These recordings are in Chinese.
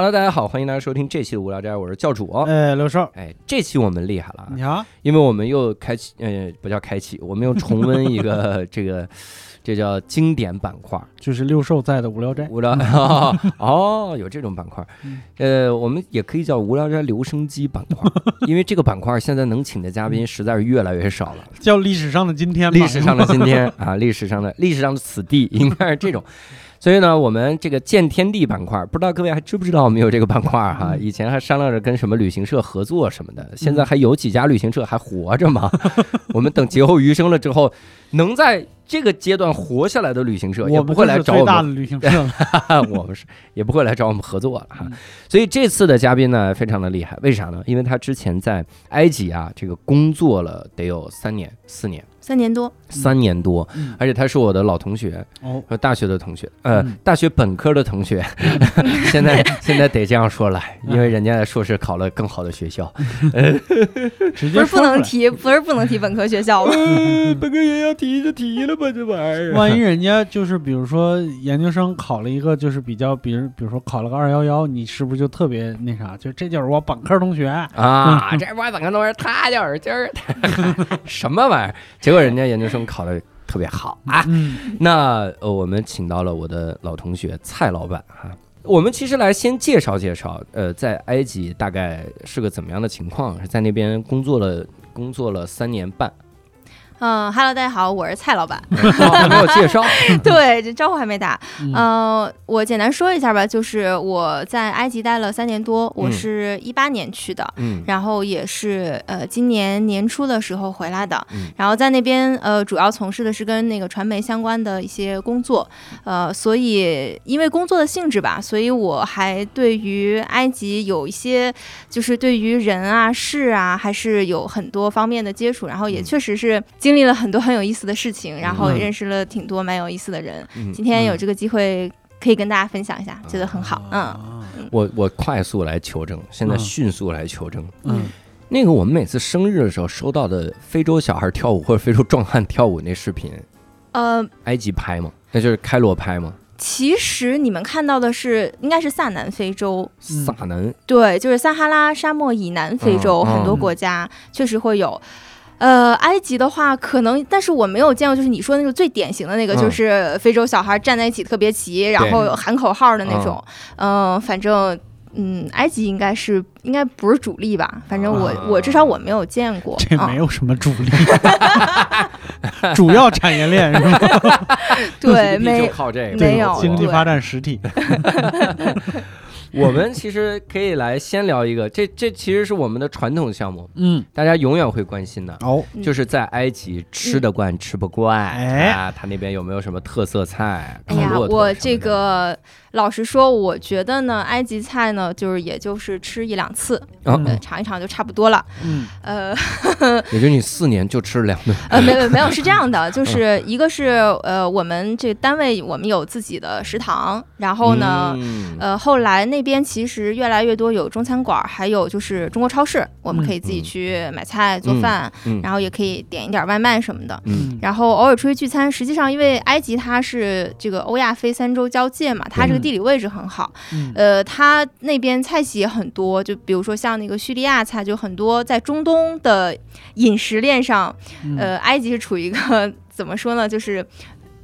Hello，大家好，欢迎大家收听这期的无聊斋，我是教主。哎，刘少，哎，这期我们厉害了啊，你好，因为我们又开启，呃，不叫开启，我们又重温一个 这个，这叫经典板块。就是六兽在的无聊斋。无聊 哦，有这种板块，呃，我们也可以叫无聊斋留声机板块，因为这个板块现在能请的嘉宾实在是越来越少了。叫历史上的今天吧，历史上的今天啊，历史上的历史上的此地应该是这种。所以呢，我们这个见天地板块，不知道各位还知不知道我们有这个板块哈？以前还商量着跟什么旅行社合作什么的，现在还有几家旅行社还活着吗？我们等劫后余生了之后，能在这个阶段活下来的旅行社也我不会来找我们，最大的旅行社。我们是也不会来找我们合作了哈嗯。所以这次的嘉宾呢，非常的厉害，为啥呢？因为他之前在埃及啊，这个工作了得有三年、四年、三年多，三年多，嗯而且他是我的老同学，哦，呃，大学的同学，呃，嗯大学本科的同学，现在现在得这样说了，因为人家硕士考了更好的学校，直不是不。能提，不是不能提本科学校了。呃 本科学校提就提了吧，这玩意儿。万一人家就是比如说研究生考了一个就是比较，比如比如说考了个二幺幺，你是不是就特别那啥？就这就是我本科同学，啊，这我本科同学他就是今儿 什么玩意儿？结果人家研究生考的特别好啊。嗯，那呃，我们请到了我的老同学蔡老板哈。我们其实来先介绍介绍，呃，在埃及大概是个怎么样的情况？是在那边工作了工作了三年半，嗯哈喽，大家好，我是蔡老板。没有介绍。对，这招呼还没打。嗯呃，我简单说一下吧，就是我在埃及待了三年多，我嗯是一八年去的。嗯然后也是呃今年年初的时候回来的，嗯然后在那边呃主要从事的是跟那个传媒相关的一些工作，呃所以因为工作的性质吧，所以我还对于埃及有一些就是对于人啊事啊还是有很多方面的接触，然后也嗯确实是经历了很多很有意思的事情，然后也嗯认识了挺多蛮有意思的人。嗯今天有这个机会可以跟大家分享一下，觉得很好，嗯。啊我我快速来求证，现在嗯迅速来求证。嗯，那个我们每次生日的时候收到的非洲小孩跳舞或者非洲壮汉跳舞那视频，呃，埃及拍吗？那就是开罗拍吗？其实你们看到的是，应该是萨南非洲，嗯撒能对，就是撒哈拉沙漠以南非洲、嗯很多国家确实会有。呃，埃及的话，可能，但是我没有见过，就是你说的那种最典型的那个，嗯就是非洲小孩站在一起特别齐，然后喊口号的那种。嗯、反正，嗯，埃及应该是应该不是主力吧？反正我、啊我至少我没有见过。啊这没有什么主力，主要产业链是吧？对，没就靠这个没有经济发展实体。我们其实可以来先聊一个，这这其实是我们的传统项目，嗯，大家永远会关心的，哦，嗯就是在埃及吃得惯吃不惯，哎啊，他那边有没有什么特色菜？哎呀，我这个老实说，我觉得呢，埃及菜呢，就是也就是吃一两次，尝一尝就差不多了。嗯 呃也就你四年就吃两顿，呃，没有没有，是这 样的，嗯就是一个是呃，我们这单位我们有自己的食堂，然后呢。嗯呃，后来那边其实越来越多有中餐馆，还有就是中国超市，我们可以自己嗯去买菜做饭，嗯然后也可以点一点外卖什么的。嗯然后偶尔出去聚餐，实际上因为埃及它是这个欧亚非三洲交界嘛，它这个嗯地理位置很好，嗯呃，它那边菜系也很多，就比如说像那个叙利亚菜，就很多在中东的饮食链上，嗯呃，埃及是处于一个怎么说呢，就是。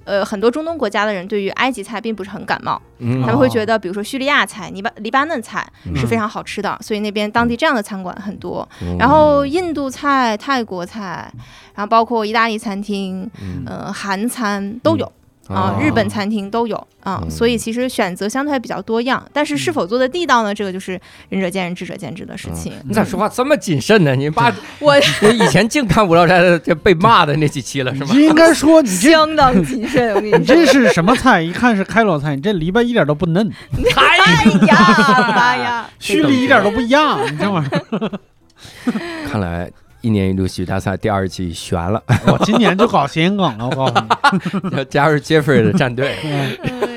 呃，很多中东国家的人对于埃及菜并不是很感冒，嗯他们会觉得，比如说叙利亚菜、黎巴黎巴嫩菜嗯是非常好吃的，所以那边当地这样的餐馆很多。嗯然后印度菜、泰国菜，然后包括意大利餐厅、嗯呃韩餐都有。啊、哦日本餐厅都有啊、嗯所以其实选择相对还比较多样，但是是否做的地道呢？这个就是仁者见仁，智者见智的事情。你咋说话这么谨慎呢？你把 我我以前净看《无聊斋》的这被骂的那几期了是吗？你应该说你这相当谨慎，我跟你你。这是什么菜？一看是开罗菜，你这篱笆一点都不嫩，哎哎呀 妈呀！蓄力一点都不一样，你这玩意儿。看来一年一度喜剧大赛第二季悬了，我今年就搞谐音梗了，我告诉你。要 加入 Jeffrey 的战队。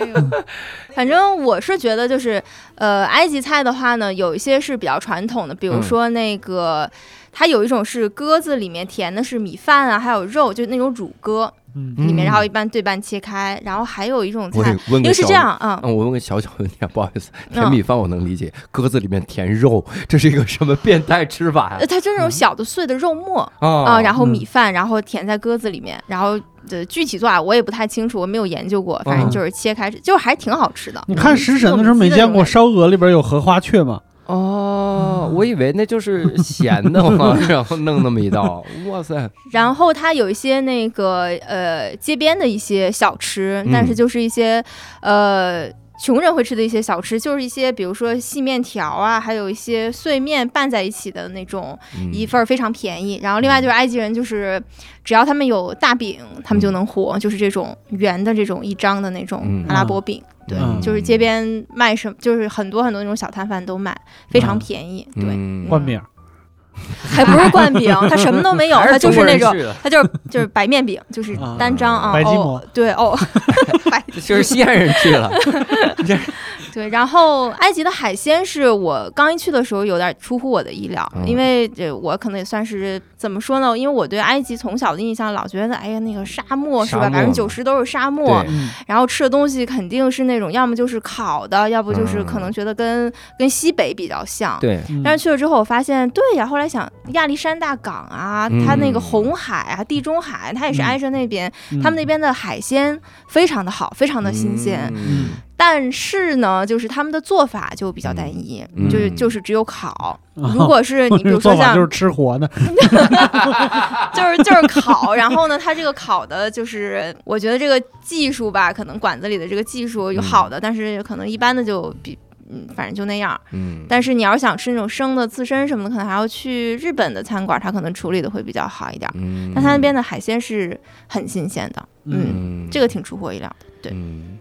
反正我是觉得，就是呃，埃及菜的话呢，有一些是比较传统的，比如嗯说那个，它有一种是鸽子里面填的是米饭啊，还有肉，就是那种乳鸽嗯里面，嗯然后一般对半切开，然后还有一种我菜，为是这样啊，嗯，我问个小小问题啊，不好意思，填嗯米饭我能理解，鸽子里面填肉，这是一个什么变态吃法呀呃，？它就是那种小的碎的肉末啊啊，然后嗯米饭，然后填在鸽子里面，然后的具体做法我也不太清楚，我没有研究过，反正嗯就是切开，就还挺好吃的。你看食神的时候没见过烧鹅里边有荷花雀吗？哦，我以为那就是 咸的嘛，然后弄那么一道，哇塞，然后它有一些那个呃街边的一些小吃，但是嗯。就是一些呃穷人会吃的一些小吃，就是一些比如说细面条啊，还有一些碎面拌在一起的那种，嗯一份儿非常便宜。然后另外就是埃及人就是只要他们有大饼，他们就能活，就是这种圆的这种一张的那种嗯阿拉伯饼。对，嗯就是街边卖什么，就是很多很多那种小摊贩都卖，非常嗯便宜。对，嗯灌饼，还不是灌饼，它什么都没有，它就是那种。它就是就是白面饼，就是啊单张啊，白吉馍哦，对哦，白就是西安人去了，对。然后埃及的海鲜是我刚一去的时候有点出乎我的意料，嗯因为这我可能也算是怎么说呢？因为我对埃及从小的印象老觉得，哎呀那个沙漠是吧，百分之九十都是沙漠然后吃的东西肯定是那种要么就是烤的，要不就是可能觉得跟跟西北比较像。对，嗯但是去了之后，我发现对呀。后来想，亚历山大港啊，它那个嗯红海啊、地中海，它也是嗯挨着那边，嗯他们那边的海鲜非常的好，非常的新鲜。嗯但是呢，就是他们的做法就比较单一，嗯就是就是只有烤。啊如果是 你比如说像就是吃活的，就是就是烤，然后呢，它这个烤的就是我觉得这个技术吧，可能馆子里的这个技术有好的，但是可能一般的就比。嗯，反正就那样。嗯，但是你要想吃那种生的刺身什么的，可能还要去日本的餐馆，它可能处理的会比较好一点。嗯，但它那边的海鲜是很新鲜的，嗯，嗯，这个挺出乎我意料的。对嗯，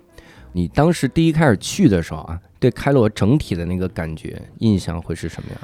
你当时第一开始去的时候啊，对开罗整体的那个感觉印象会是什么样？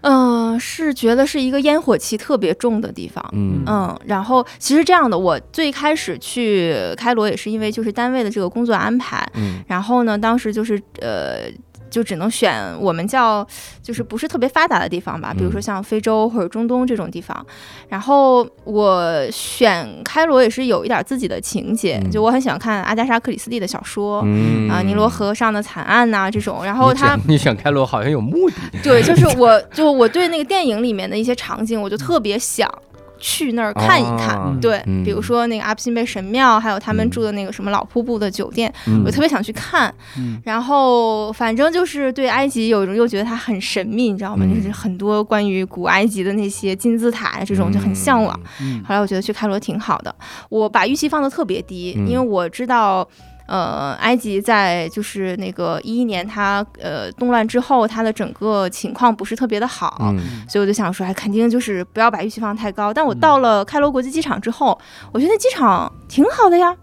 嗯、是觉得是一个烟火气特别重的地方。嗯嗯，然后其实这样的，我最开始去开罗也是因为就是单位的这个工作安排，嗯然后呢，当时就是呃。就只能选我们叫就是不是特别发达的地方吧，比如说嗯像非洲或者中东这种地方。然后我选开罗也是有一点自己的情节，嗯就我很喜欢看阿加莎·克里斯蒂的小说。嗯啊，尼罗河上的惨案呐、这种，然后他选你选开罗好像有目的，对，就是我，就我对那个电影里面的一些场景，我就特别想去那儿看一看。啊对，嗯比如说那个阿布辛贝神庙，还有他们嗯住的那个什么老瀑布的酒店，嗯我特别想去看。嗯然后反正就是对埃及有一种又觉得它很神秘，你知道吗？嗯就是很多关于古埃及的那些金字塔呀，这种就很向往。嗯后来我觉得去开罗挺好的，我把预期放的特别低，嗯因为我知道。呃，埃及在就是那个一一年它呃动乱之后，它的整个情况不是特别的好，嗯所以我就想说，哎，肯定就是不要把预期放太高。但我嗯到了开罗国际机场之后，我觉得那机场挺好的呀。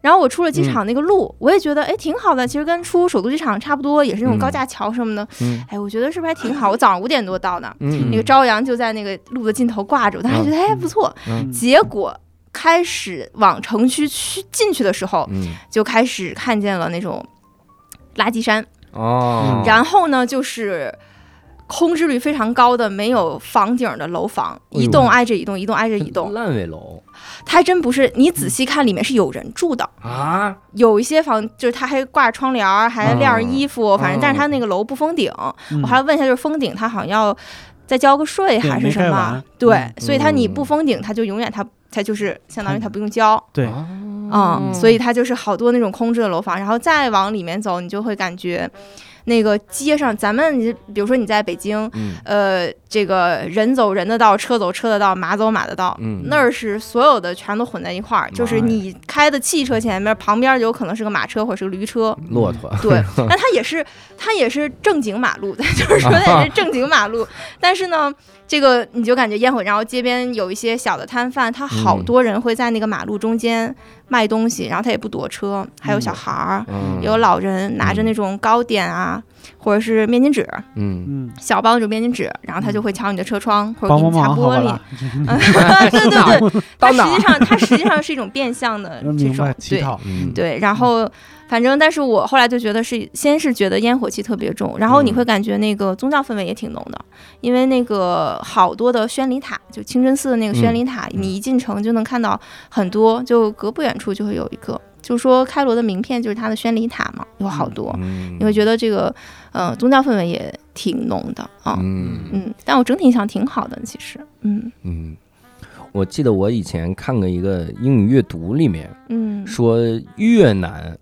然后我出了机场那个路，我也觉得哎挺好的，其实跟出首都机场差不多，也是那种高架桥什么的。嗯哎，我觉得是不是还挺好？我早上五点多到的，嗯那个朝阳就在那个路的尽头挂着，我当时觉得哎不错。嗯结果开始往城区去进去的时候，嗯。就开始看见了那种垃圾山，哦，然后呢就是。空置率非常高的没有房顶的楼房，哎一栋挨着一栋，一栋挨着一栋，烂尾楼。它还真不是。你仔细看，里面是有人住的，啊，有一些房就是它还挂着窗帘儿，还晾着衣服，反正但是它那个楼不封顶。嗯。我还问一下，就是封顶，它好像要再交个税还是什么？对，嗯。所以它你嗯。不封顶，它就永远它它就是相当于它不用交。对，啊嗯，所以它就是好多那种空置的楼房，然后再往里面走，你就会感觉那个街上，咱们你比如说你在北京，嗯。呃，这个人走人的道，车走车的道，马走马的道，嗯。那儿是所有的全都混在一块儿，就是你开的汽车前面旁边有可能是个马车或者是个驴车，骆驼，对，那它也是它也是正经马路，就是说 它也是正经马路，但是呢，这个你就感觉烟火，然后街边有一些小的摊贩，他好嗯。多人会在那个马路中间卖东西，然后他也不躲车，还有小孩儿。嗯。有老人拿着那种糕点啊，啊，或者是面巾纸，嗯，嗯，小包那种面巾纸，然后他就会敲你的车窗或者给你擦玻璃啦。对对对，它到哪儿实际上它实际上是一种变相的 这种对，嗯，对，然后反正，但是我后来就觉得是，先是觉得烟火气特别重，然后你嗯。会感觉那个宗教氛围也挺浓的，因为那个好多的宣礼塔，就清真寺的那个宣礼塔，嗯。你一进城就能看到很多，就隔不远处就会有一个，就说开罗的名片就是它的宣礼塔嘛，有好多，嗯，你会觉得这个，呃，宗教氛围也挺浓的啊，嗯。嗯，但我整体印象挺好的，其实，嗯。嗯，我记得我以前看过一个英语阅读里面嗯，说越南。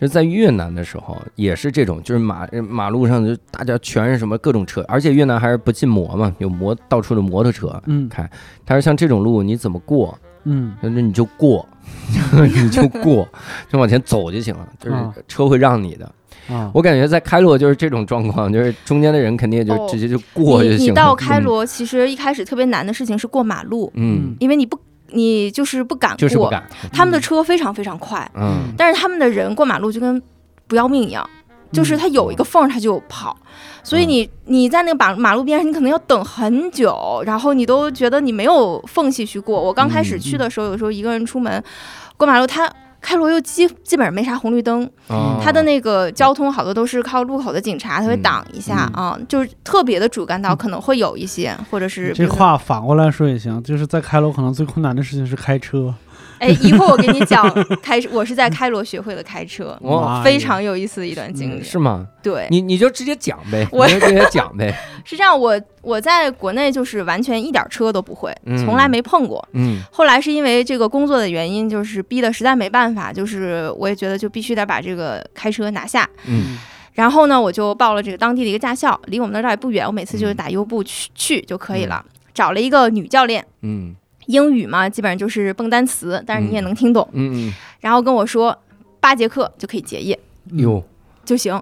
是在越南的时候，也是这种，就是马马路上就大家全是什么各种车，而且越南还是不禁摩嘛，有摩到处的摩托车。嗯开，他说像这种路你怎么过？嗯那你就过，你就过，就往前走就行了，就是啊车会让你的。啊，我感觉在开罗就是这种状况，就是中间的人肯定就哦直接就过就行了。你到开嗯，罗，其实一开始特别难的事情是过马路，嗯，因为你不，你就是不敢过，就是不敢，他们的车非常非常快，嗯但是他们的人过马路就跟不要命一样，就是他有一个缝儿他就跑，所以你你在那个马马路边上，你可能要等很久，然后你都觉得你没有缝隙去过。我刚开始去的时候，有时候一个人出门过马路，他。开罗又基基本上没啥红绿灯，哦。它的那个交通好多都是靠路口的警察，他会嗯挡一下啊，就是特别的主干道可能会有一些，或者是这话反过来说也行，就是在开罗可能最困难的事情是开车，哎，一会儿我给你讲开，我是在开罗学会的开车，哇非常有意思的一段经历。嗯是吗？对，你你就直接讲呗，我直接讲呗，是这样，我我在国内就是完全一点车都不会，嗯从来没碰过。嗯后来是因为这个工作的原因，就是逼得实在没办法，就是我也觉得就必须得把这个开车拿下。嗯然后呢，我就报了这个当地的一个驾校，离我们那儿也不远，我每次就是嗯打优步去去就可以了。找了一个女教练，嗯英语嘛，基本上就是蹦单词，但是你也嗯能听懂。嗯然后跟我说八节课就可以结业嗯，哟，就行。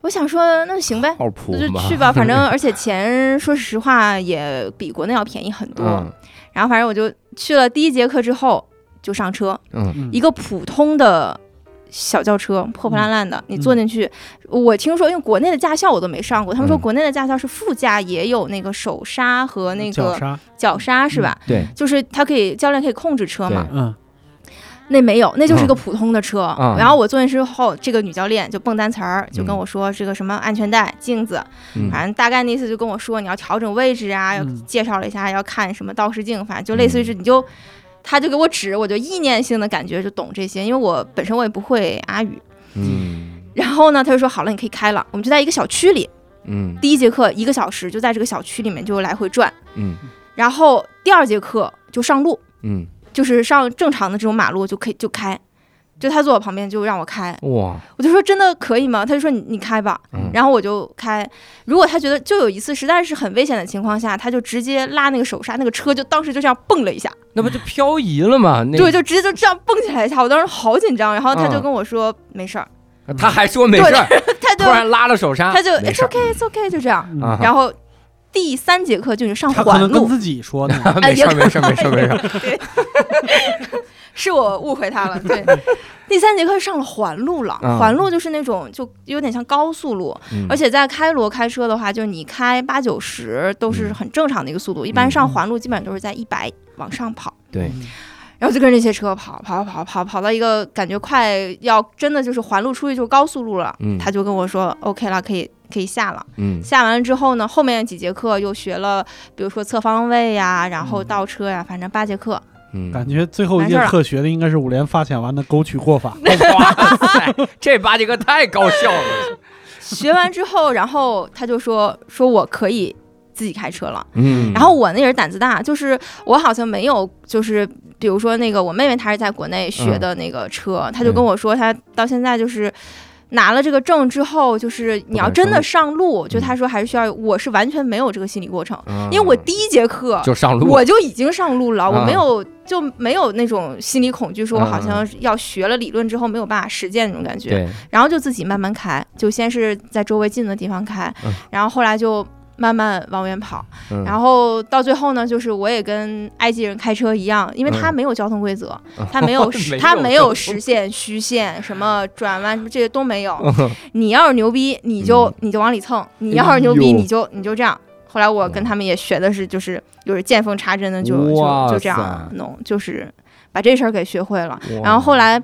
我想说那就行呗，那就？去吧，反正 而且钱说实话也比国内要便宜很多。嗯然后反正我就去了第一节课之后就上车，嗯嗯一个普通的小轿车，破破烂烂的，你嗯。坐进去，我听说因为国内的驾校我都没上过，他们说嗯。国内的驾校是副驾也有那个手刹和那个脚刹是吧？对，就是他可以教练可以控制车嘛，嗯。那没有，那就是一个普通的车。嗯然后我坐进去之后，这个女教练就蹦单词儿，就跟我说这个什么安全带、镜子，嗯。反正大概那意思就跟我说你要调整位置啊，要嗯。介绍了一下要看什么倒视镜，反正就类似于是你就。他就给我指，我就意念性的感觉就懂这些，因为我本身我也不会阿语。嗯。然后呢，他就说好了，你可以开了。我们就在一个小区里，嗯。第一节课一个小时就在这个小区里面就来回转，嗯。然后第二节课就上路，嗯，就是上正常的这种马路就可以就开，就他坐我旁边就让我开，哇，我就说真的可以吗？他就说你你开吧，嗯然后我就开。如果他觉得就有一次实在是很危险的情况下，他就直接拉那个手刹，那个车就当时就这样蹦了一下，那不就漂移了吗？那对，就直接就这样蹦起来一下，我当时好紧张。然后他就嗯跟我说、没事儿，他还说没事儿，他就突然拉了手刹，他就没 it's okay it's okay 就这样。然后第三节课就是上他可环路，能跟自己说的，没事儿没事儿没事儿没事儿，对，是我误会他了。对，第三节课上了环路了，嗯环路就是那种就有点像高速路，嗯而且在开罗开车的话，就是你开八九十都是很正常的一个速度，一般上环路基本上都是在一百往上跑。对，然后就跟着这些车跑跑跑跑跑到一个感觉快要真的就是环路出去就是高速路了，嗯他就跟我说 OK 了，可以可以下了。嗯下完了之后呢，后面几节课又学了，比如说侧方位呀，然后倒车呀，反正八节课。嗯，感觉最后一节课学的应该是五连发卡完的沟渠过法，哇塞，这八节课太高效了，学完之后，然后他就说说我可以自己开车了。嗯，然后我那人胆子大，就是我好像没有，就是比如说那个我妹妹她是在国内学的那个车，她就跟我说她到现在就是。拿了这个证之后，就是你要真的上路，就他说还是需要，我是完全没有这个心理过程，嗯因为我第一节课就上路，我就已经上路了，啊我没有就没有那种心理恐惧，说我好嗯像要学了理论之后没有办法实践那种感觉。对，然后就自己慢慢开，就先是在周围近的地方开，嗯。然后后来就慢慢往远跑。嗯然后到最后呢，就是我也跟埃及人开车一样，因为他嗯没有 交通规则，他没有没他没有实线、虚线、什么转弯什么这些都没有。嗯你要是牛逼，你就、你就往里蹭；你要是牛逼，你就你就这样。后来我跟他们也学的是，就是就是见缝插针的就，就就这样弄，就是把这事儿给学会了。然后后来，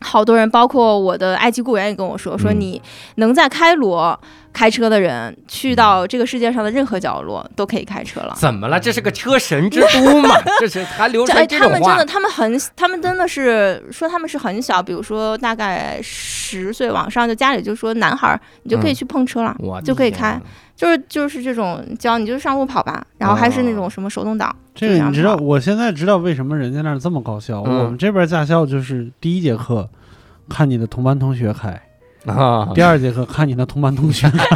好多人，包括我的埃及雇员也跟我说，说嗯你能在开罗开车的人，去到这个世界上的任何角落都可以开车了。怎么了？这是个车神之都嘛？这是还流传这种话他们真的，？他们很，他们真的是说他们是很小，比如说大概十岁往上，就家里就说男孩儿你就可以嗯去碰车了，我就可以开就是就是这种教你就是上路跑吧，然后还是那种什么手动挡，这个你知道，我现在知道为什么人家那儿这么高效。嗯我们这边驾校就是第一节课看你的同班同学开，啊，第二节课看你的同班同学开，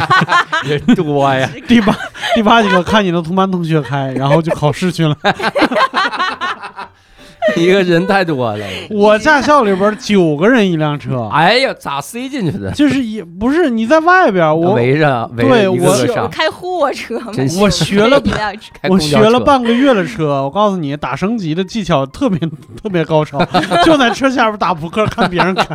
人多呀，第八第八节课看你的同班同学开，然后就考试去了。一个人太多了。我驾校里边九个人一辆车，哎呀，咋塞进去的？就是也不是你在外边，我围着围对着一个我是个上，开货车嘛，我学了一辆 车我学了半个月的车，我告诉你，打升级的技巧特别特别高超，就在车下边打扑克看别人开。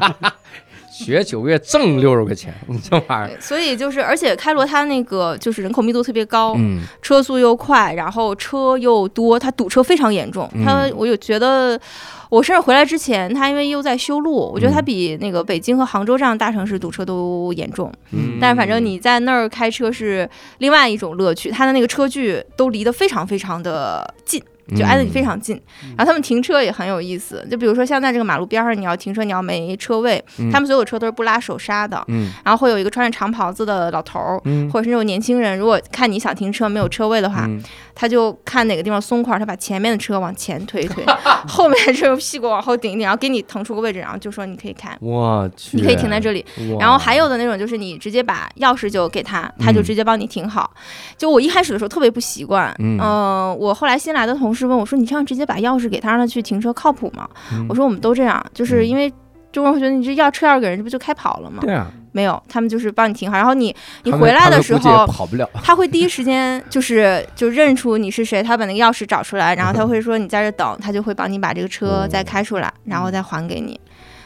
学九个月挣六十块钱，你这玩意儿，所以就是，而且开罗它那个就是人口密度特别高，嗯车速又快，然后车又多，它堵车非常严重。它嗯我有觉得，我甚至回来之前，它因为又在修路，我觉得它嗯比那个北京和杭州这样的大城市堵车都严重。嗯，但是反正你在那儿开车是另外一种乐趣，它的那个车距都离得非常非常的近，就挨得你非常近。然后他们停车也很有意思，就比如说像在这个马路边上，你要停车，你要没车位，嗯他们所有车都是不拉手刹的，嗯然后会有一个穿着长袍子的老头儿。嗯或者是那种年轻人，如果看你想停车没有车位的话，嗯他就看哪个地方松快，他把前面的车往前推一推，后面的车屁股往后顶一顶，然后给你腾出个位置，然后就说你可以开，我去，你可以停在这里。然后还有的那种就是你直接把钥匙就给他，他就嗯直接帮你停好。就我一开始的时候特别不习惯，嗯呃我后来新来的同事问我说：“你这样直接把钥匙给他，让他去停车靠谱吗？”嗯我说：“我们都这样，就是因为。”中国人会觉得你这要车钥匙给人，这不就开跑了吗？对啊，没有，他们就是帮你停好，然后你你回来的时候，跑不了，他会第一时间就是就认出你是谁，他把那个钥匙找出来，然后他会说你在这等，他就会帮你把这个车再开出来，然后再还给你。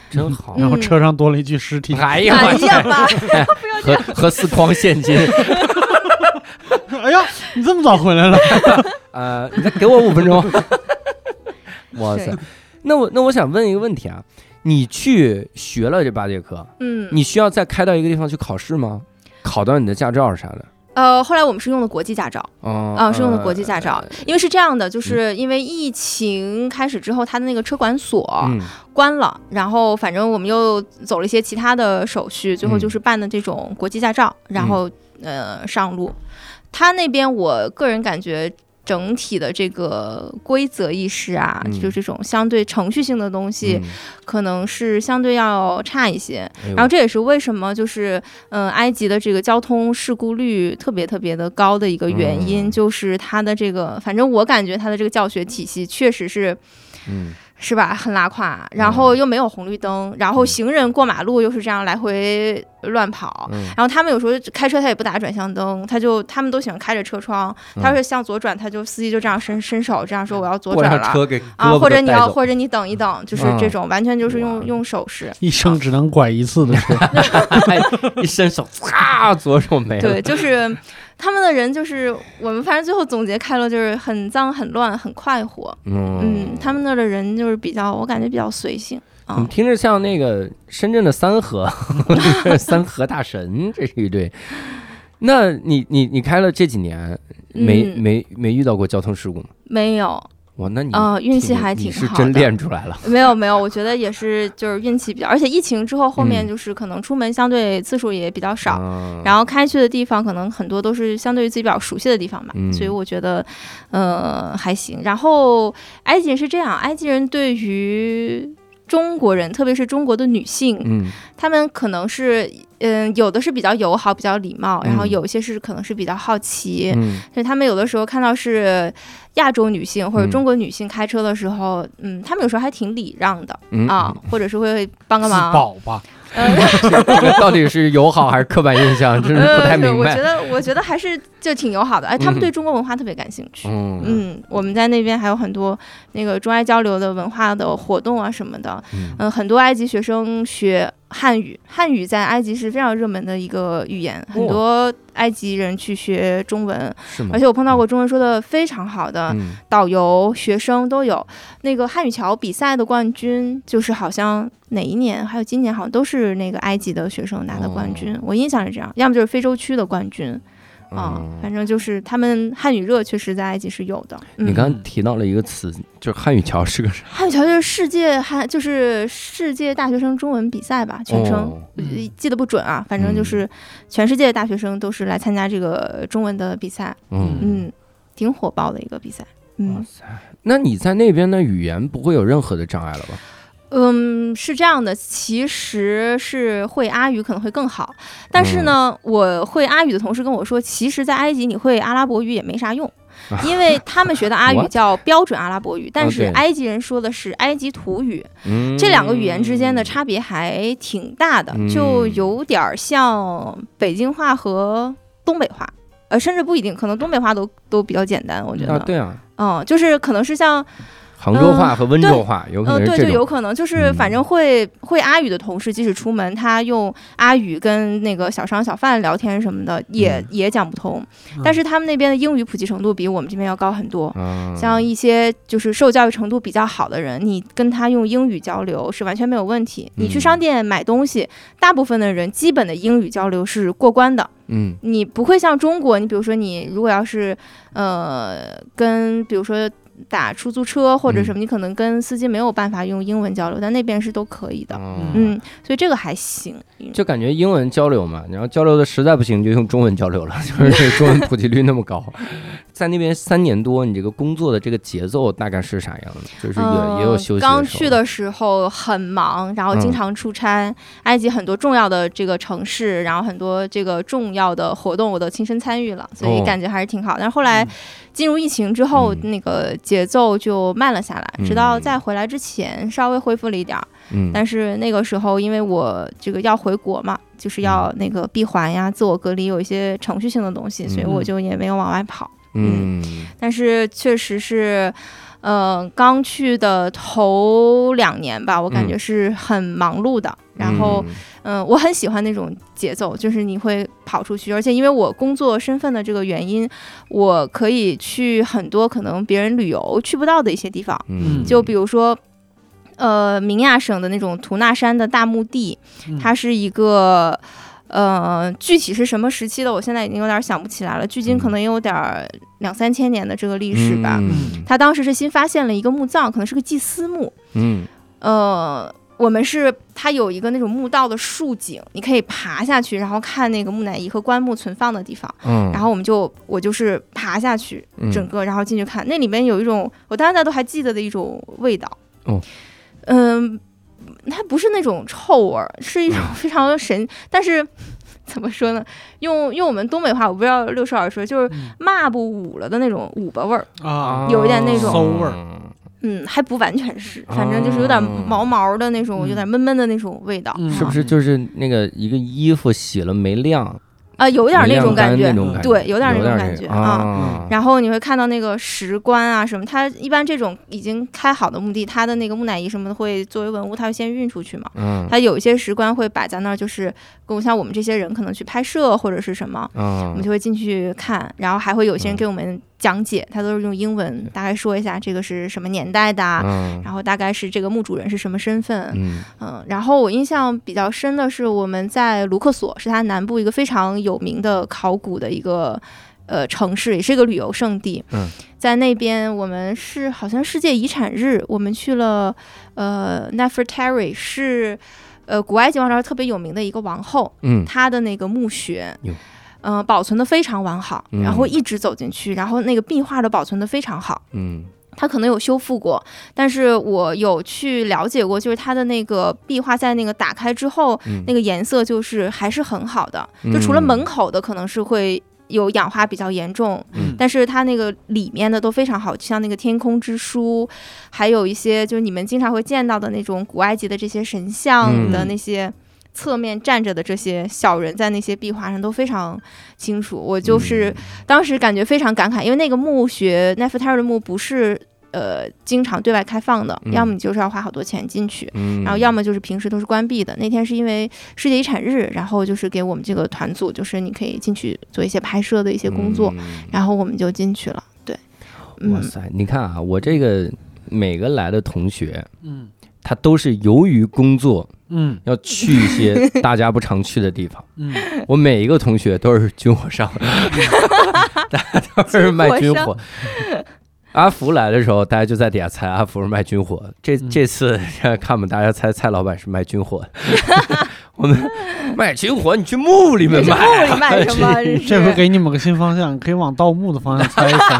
真好。嗯然后车上多了一具尸体。哎呀，哎我呀妈！和和四筐现金，哎呀，你这么早回来了？呃，你再给我五分钟。哇塞，那我那我想问一个问题啊，你去学了这八节课，嗯，你需要再开到一个地方去考试吗？考到你的驾照啥的？呃，后来我们是用的国际驾照哦啊，是用的国际驾照，因为是这样的，嗯就是因为疫情开始之后，他的那个车管所嗯关了，然后反正我们又走了一些其他的手续，最后嗯就是办的这种国际驾照，然后呃上路。他那边我个人感觉。整体的这个规则意识啊，嗯就这种相对程序性的东西，嗯可能是相对要差一些。哎然后这也是为什么就是嗯、呃埃及的这个交通事故率特别特别的高的一个原因，嗯就是它的这个，反正我感觉它的这个教学体系确实是嗯是吧，很拉胯，然后又没有红绿灯，然后嗯行人过马路又是这样来回乱跑。嗯然后他们有时候开车他也不打转向灯，他就他们都喜欢开着车窗，他嗯说向左转，他就司机就这样伸伸手这样说我要左转了上车给啊，或者你要或者你等一等，就是这嗯种完全就是用用手势。一生只能拐一次的车。哎一伸手，擦，左手没了。对，就是他们的人，就是我们反正最后总结开了，就是很脏、很乱、很快活。嗯嗯，他们那儿的人就是比较，我感觉比较随性啊怎么。听着像那个深圳的三河，三河大神，这是一对。那你你你开了这几年，没、嗯没没遇到过交通事故吗？没有，哇，那你啊运气挺还你是真挺好的练出来了。没有，没有，我觉得也是，就是运气比较，而且疫情之后，后面嗯就是可能出门相对次数也比较少。啊然后开去的地方可能很多都是相对于自己比较熟悉的地方吧，嗯所以我觉得，呃，还行。然后埃及人是这样，埃及人对于中国人，特别是中国的女性，嗯。他们可能是，嗯、有的是比较友好、比较礼貌，然后嗯有一些是可能是比较好奇，嗯。所以他们有的时候看到是亚洲女性或者嗯。中国女性开车的时候，嗯他们有时候还挺礼让的、嗯。啊，或者是会帮个自忙，保吧，呃 这个到底是友好还是刻板印象？真是不太明白。我觉得我觉得还是就挺友好的，哎，他们嗯对中国文化特别感兴趣。嗯嗯，我们在那边还有很多那个中埃交流的文化的活动啊什么的。嗯嗯、很多埃及学生学汉语，汉语在埃及是非常热门的一个语言，很哦多埃及人去学中文？而且我碰到过中文说的非常好的嗯导游、学生都有。那个汉语桥比赛的冠军，就是好像哪一年，还有今年好像都是那个埃及的学生拿的冠军，哦我印象是这样，要么就是非洲区的冠军。啊、嗯反正就是他们汉语热确实在埃及是有的。嗯你刚刚提到了一个词，就是汉语桥是个啥？汉语桥就是世界汉，就是世界大学生中文比赛吧，全称、记得不准啊，反正就是全世界的大学生都是来参加这个中文的比赛，嗯，嗯，挺火爆的一个比赛。嗯那你在那边的语言不会有任何的障碍了吧？嗯，是这样的，其实是会阿语可能会更好，但是呢，嗯我会阿语的同事跟我说，其实，在埃及你会阿拉伯语也没啥用。因为他们学的阿语叫标准阿拉伯语，但是埃及人说的是埃及土语，嗯，这两个语言之间的差别还挺大的，嗯就有点儿像北京话和东北话，呃，甚至不一定，可能东北话都都比较简单，我觉得，啊，对啊，嗯，就是可能是像杭州话和温州话有可能，对，能是这种。就有可能，就是嗯反正会、会阿语的同事，即使出门，他用阿语跟那个小商小贩聊天什么的，也、嗯也讲不通。嗯但是他们那边的英语普及程度比我们这边要高很多。嗯像一些就是受教育程度比较好的人，你跟他用英语交流是完全没有问题。你去嗯商店买东西，大部分的人基本的英语交流是过关的。嗯你不会像中国，你比如说你如果要是呃跟比如说打出租车或者什么，你可能跟司机没有办法用英文交流，但那边是都可以的。嗯，嗯，所以这个还行。就感觉英文交流嘛，然后交流的实在不行就用中文交流了，就是中文普及率那么高。在那边三年多，你这个工作的这个节奏大概是啥样的？就是也、也有休息刚去的时候很忙，然后经嗯。常出差，埃及很多重要的这个城市，然后很多这个重要的活动我都亲身参与了，所以哦。感觉还是挺好。但是后来嗯。进入疫情之后，嗯。那个节奏就慢了下来，直到嗯。再回来之前稍微恢复了一点儿。嗯，但是那个时候，因为我这个要回国嘛，就是要那个闭环呀、自我隔离，有一些程序性的东西，所以嗯。我就也没有往外跑。嗯但是确实是，呃，刚去的头两年吧，我感觉是很忙碌的。然后，嗯、我很喜欢那种节奏，就是你会跑出去，而且因为我工作身份的这个原因，我可以去很多可能别人旅游去不到的一些地方。嗯，就比如说，呃，明亚省的那种图纳山的大墓地，嗯它是一个。呃，具体是什么时期的，我现在已经有点想不起来了。距今可能也有点儿两三千年的这个历史吧。嗯他当时是新发现了一个墓葬，可能是个祭司墓。嗯呃，我们是它有一个那种墓道的竖井，你可以爬下去，然后看那个木乃伊和棺木存放的地方。嗯，然后我们就我就是爬下去，嗯整个然后进去看，那里面有一种我到现在都还记得的一种味道。哦，嗯，它不是那种臭味儿，是一种非常神，但是。怎么说呢？用用我们东北话，我不知道六叔老师说，就是嗯抹布捂了的那种捂巴味儿。啊，有一点那种馊味儿嗯，还不完全是，反正就是有点哦毛毛的那种，嗯有点闷闷的那种味道。嗯是不是就是那个一个衣服洗了没晾，啊，有点那种感觉对，有点那种感觉那个啊。啊。然后你会看到那个石棺啊什么，它一般这种已经开好的墓地，它的那个木乃伊什么的会作为文物，它会先运出去嘛。嗯它有一些石棺会摆在那儿，就是跟像我们这些人可能去拍摄或者是什么，我嗯们就会进去看，然后还会有些人嗯给我们讲解，他都是用英文大概说一下这个是什么年代的啊，嗯然后大概是这个墓主人是什么身份，嗯嗯，然后我印象比较深的是我们在卢克索，是它南部一个非常有名的考古的一个呃城市，也是一个旅游胜地。嗯，在那边我们是好像世界遗产日，我们去了呃 Nefertari 是呃古埃及王朝特别有名的一个王后，嗯她的那个墓穴哟。嗯、保存的非常完好，嗯然后一直走进去，然后那个壁画都保存的非常好。嗯它可能有修复过，但是我有去了解过，就是它的那个壁画在那个打开之后，嗯那个颜色就是还是很好的，就除了门口的可能是会有氧化比较严重，嗯但是它那个里面的都非常好，就像那个天空之书，还有一些就是你们经常会见到的那种古埃及的这些神像的嗯那些。侧面站着的这些小人在那些壁画上都非常清楚。我就是当时感觉非常感慨，因为那个墓穴奈夫泰尔的墓不是呃经常对外开放的，嗯要么你就是要花好多钱进去。嗯，然后要么就是平时都是关闭的。那天是因为世界遗产日，然后就是给我们这个团组，就是你可以进去做一些拍摄的一些工作，嗯然后我们就进去了。对，嗯，哇塞，你看啊，我这个每个来的同学，嗯他都是由于工作嗯要去一些大家不常去的地方。嗯，我每一个同学都是军火商，大家都是卖军火。阿福来的时候，大家就在底下猜阿福是卖军火。这嗯这次看我们大家猜蔡老板是卖军火的，我们卖军火，你去墓里面这卖啊，墓里卖什么？这这回给你们个新方向，可以往盗墓的方向猜一猜。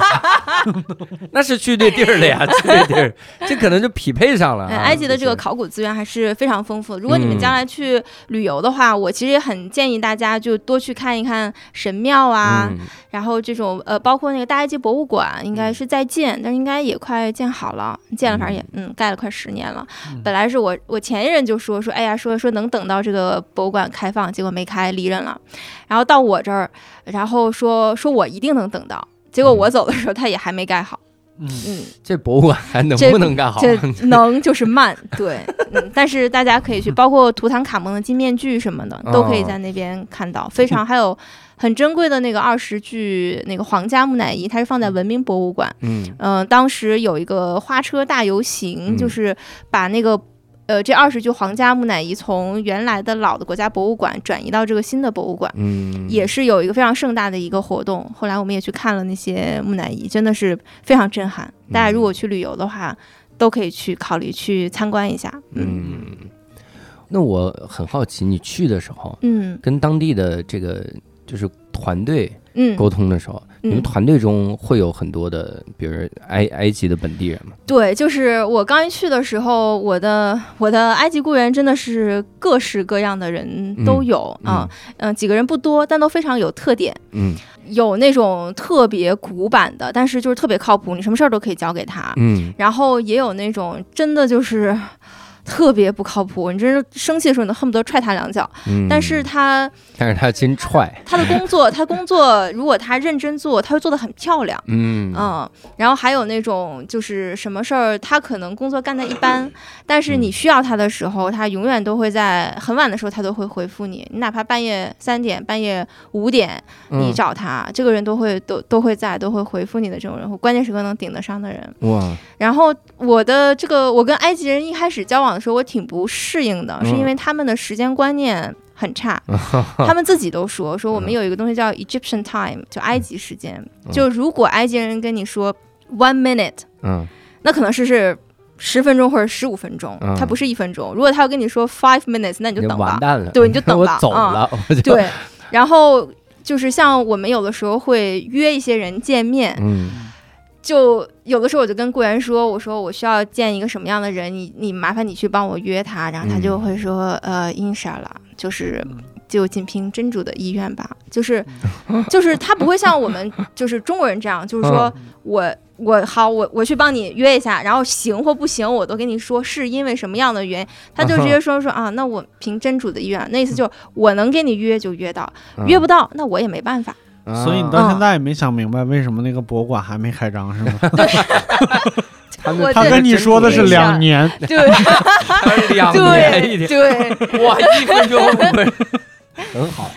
那是去对地儿了呀，去对地儿，这可能就匹配上了埃及的这个考古资源还是非常丰富的。如果你们嗯将来去旅游的话，我其实也很建议大家就多去看一看神庙啊，嗯然后这种呃，包括那个大埃及博物馆，应该是在建，但是应该也快建好了，建了反正也嗯盖了快十年了。嗯本来是我我前一任就说说，哎呀，说说能等到这个博物馆开放，结果没开，离任了。然后到我这儿，然后说说我一定能等到，结果我走的时候他也还没盖好。嗯嗯，这博物馆还能不能干好？这 能就是慢，对，嗯，但是大家可以去，包括图坦卡蒙的金面具什么的，都可以在那边看到，非常 还有很珍贵的那个二十具那个皇家木乃伊，它是放在文明博物馆。嗯嗯、当时有一个花车大游行，嗯就是把那个。呃，这二十具皇家木乃伊从原来的老的国家博物馆转移到这个新的博物馆，嗯，也是有一个非常盛大的一个活动。后来我们也去看了那些木乃伊，真的是非常震撼。大家如果去旅游的话，都可以去考虑去参观一下。嗯嗯，那我很好奇，你去的时候嗯跟当地的这个就是团队嗯，沟通的时候，你们嗯团队中会有很多的，比如埃埃及的本地人吗？对，就是我刚一去的时候，我的我的埃及雇员真的是各式各样的人都有嗯啊，嗯、几个人不多，但都非常有特点。嗯有那种特别古板的，但是就是特别靠谱，你什么事儿都可以交给他。嗯然后也有那种真的就是特别不靠谱，你真是生气的时候你都恨不得踹他两脚。嗯，但是他但是他真踹，他的工作，他工作如果他认真做，他会做得很漂亮。嗯嗯，然后还有那种就是什么事儿，他可能工作干得一般，但是你需要他的时候，他永远都会在很晚的时候，他都会回复你。你哪怕半夜三点、半夜五点，你嗯找他，这个人都会都都会在，都会回复你的这种人，关键时刻能顶得上的人。哇，然后我的这个，我跟埃及人一开始交往的时候，我挺不适应的，是因为他们的时间观念很差。他们自己都说，说我们有一个东西叫 Egyptian time，就埃及时间。就如果埃及人跟你说 one minute，嗯那可能是是十分钟或者十五分钟嗯，它不是一分钟。如果他要跟你说 five minutes，那你就等吧。对你就 等我吧了，对，然后就是像我们有的时候会约一些人见面，嗯就有的时候我就跟雇员说，我说我需要见一个什么样的人，你你麻烦你去帮我约他，然后他就会说，呃，inshallah，就是嗯。就仅凭真主的意愿吧，就是 就是他不会像我们 就是中国人这样，就是说我我好我我去帮你约一下，然后行或不行我都跟你说是因为什么样的原因，他就直接说说啊，那我凭真主的意愿，那意思就是我能跟你约就约到，约不到那我也没办法。啊。所以你到现在也没想明白为什么那个博物馆还没开张是吗？他他跟你说的是两年，对。两年一对，对，哇，一分钟。不是很好，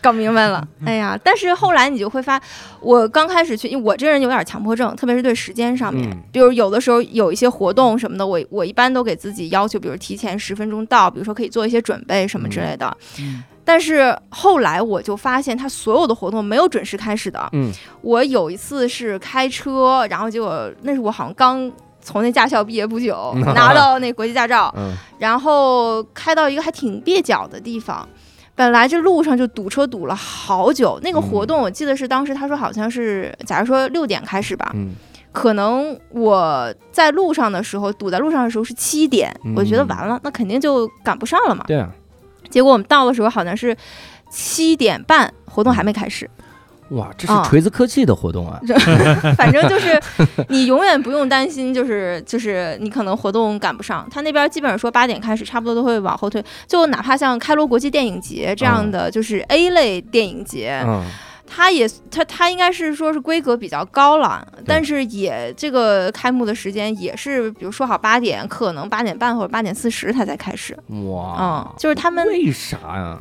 搞明白了，哎呀！但是后来你就会发，我刚开始去，因为我这人有点强迫症，特别是对时间上面，嗯。比如有的时候有一些活动什么的，我我一般都给自己要求，比如提前十分钟到，比如说可以做一些准备什么之类的。嗯但是后来我就发现，他所有的活动没有准时开始的。嗯我有一次是开车，然后结果那是我好像刚从那驾校毕业不久，拿到那国际驾照，嗯 然后开到一个还挺蹩脚的地方。本来这路上就堵车堵了好久，那个活动我记得是当时他说好像是，假如说六点开始吧，嗯可能我在路上的时候堵在路上的时候是七点，嗯我觉得完了，那肯定就赶不上了嘛。对啊，结果我们到的时候好像是七点半，活动还没开始。哇，这是啊锤子科技的活动啊！反正就是你永远不用担心，就是就是你可能活动赶不上。他那边基本上说八点开始，差不多都会往后推。就哪怕像开罗国际电影节这样的，就是 A 类电影节，嗯，它也它它应该是说是规格比较高了，但是也这个开幕的时间也是，比如说好八点，可能八点半或者八点四十它才开始。哇嗯，，就是他们为啥呀？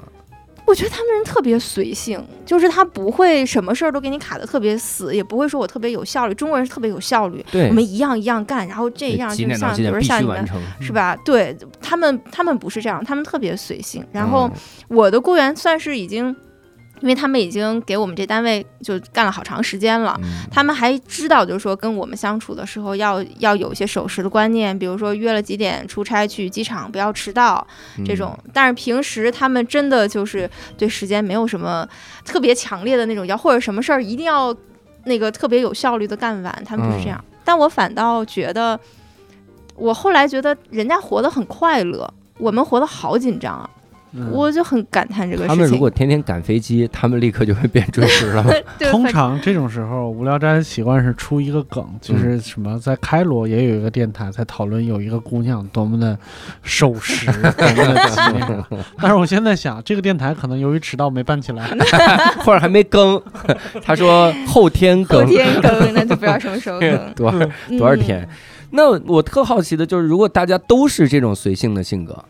我觉得他们人特别随性，就是他不会什么事儿都给你卡的特别死，也不会说我特别有效率。中国人是特别有效率，我，们一样一样干，然后这样就像比如像你们。是吧？对他们，他们不是这样，他们特别随性。然后嗯我的雇员算是已经，因为他们已经给我们这单位就干了好长时间了。嗯他们还知道，就是说跟我们相处的时候要要有一些守时的观念，比如说约了几点出差去机场，不要迟到这种。但是平时他们真的就是对时间没有什么特别强烈的那种要，或者什么事儿一定要那个特别有效率的干完，他们不是这样。但我反倒觉得，我后来觉得人家活得很快乐，我们活得好紧张啊，嗯我就很感叹这个事情。他们如果天天赶飞机，他们立刻就会变准时了。通常这种时候，无聊斋习惯是出一个梗，嗯就是什么，在开罗也有一个电台在讨论有一个姑娘多么的守时，多么的机那啥。但是我现在想，这个电台可能由于迟到没办起来。或者还没更，他说后天更后，天更，那就不知道什么时候更。多少多少天？那我特好奇的就是，如果大家都是这种随性的性格，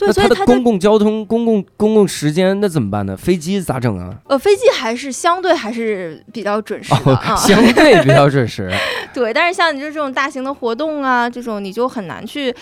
对，那所以他的公共交通、公共公共时间那怎么办呢？飞机咋整啊？呃飞机还是相对还是比较准时的。相对比较准时。对，但是像你就这种大型的活动啊，这种你就很难去。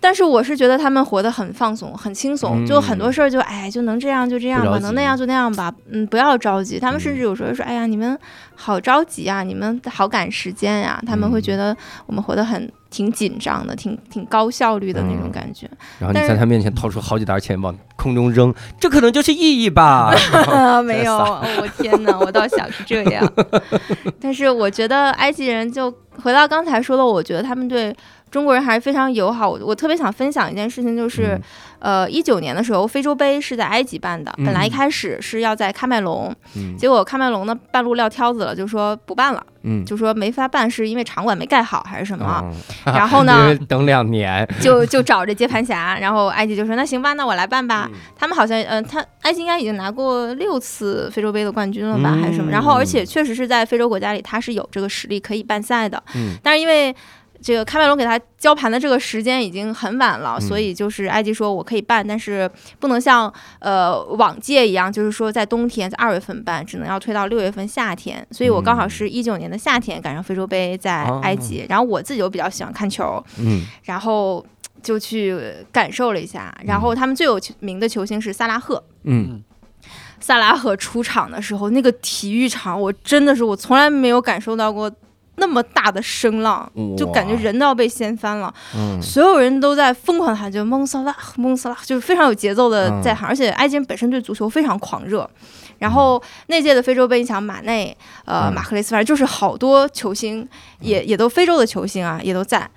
但是我是觉得他们活得很放松、很轻松，就很多事儿就哎就能这样就这样吧，能那样就那样吧，嗯，不要着急。他们甚嗯至有时候说，哎呀，你们好着急啊，你们好赶时间呀、他们会嗯觉得我们活得很挺紧张的，挺挺高效率的那种嗯感觉。然后你在他面前掏出好几沓钱往空中扔，这可能就是意义吧？啊，没有，哦我天哪，我倒想是这样。但是我觉得埃及人就回到刚才说的，我觉得他们对中国人还是非常友好。我我特别想分享一件事情，就是、呃，一九年的时候，非洲杯是在埃及办的，本来一嗯开始是要在喀麦隆，嗯结果喀麦隆呢半路撂挑子了，就说不办了，嗯，就说没法办，是因为场馆没盖好还是什么？啊然后呢 等两年，就就找这接盘侠，然后埃及就说那行吧，那我来办吧。嗯他们好像，嗯、他埃及应该已经拿过六次非洲杯的冠军了吧，嗯还是什么？然后而且确实是在非洲国家里，他是有这个实力可以办赛的。嗯但是因为这个喀麦隆给他交盘的这个时间已经很晚了，嗯所以就是埃及说我可以办，但是不能像呃往届一样，就是说在冬天在二月份办，只能要推到六月份夏天。所以我刚好是一九年的夏天赶上非洲杯在埃及，然后我自己又比较喜欢看球，嗯然后就去感受了一下。然后他们最有名的球星是萨拉赫。嗯萨拉赫出场的时候，那个体育场，我真的是我从来没有感受到过那么大的声浪，就感觉人都要被掀翻了。嗯所有人都在疯狂地喊，就蒙萨拉，蒙萨拉，就是非常有节奏的在喊。而且埃及人本身对足球非常狂热。然后那届的非洲杯，你想马内、呃嗯马赫雷斯，反正就是好多球星，也也都非洲的球星啊，也都在。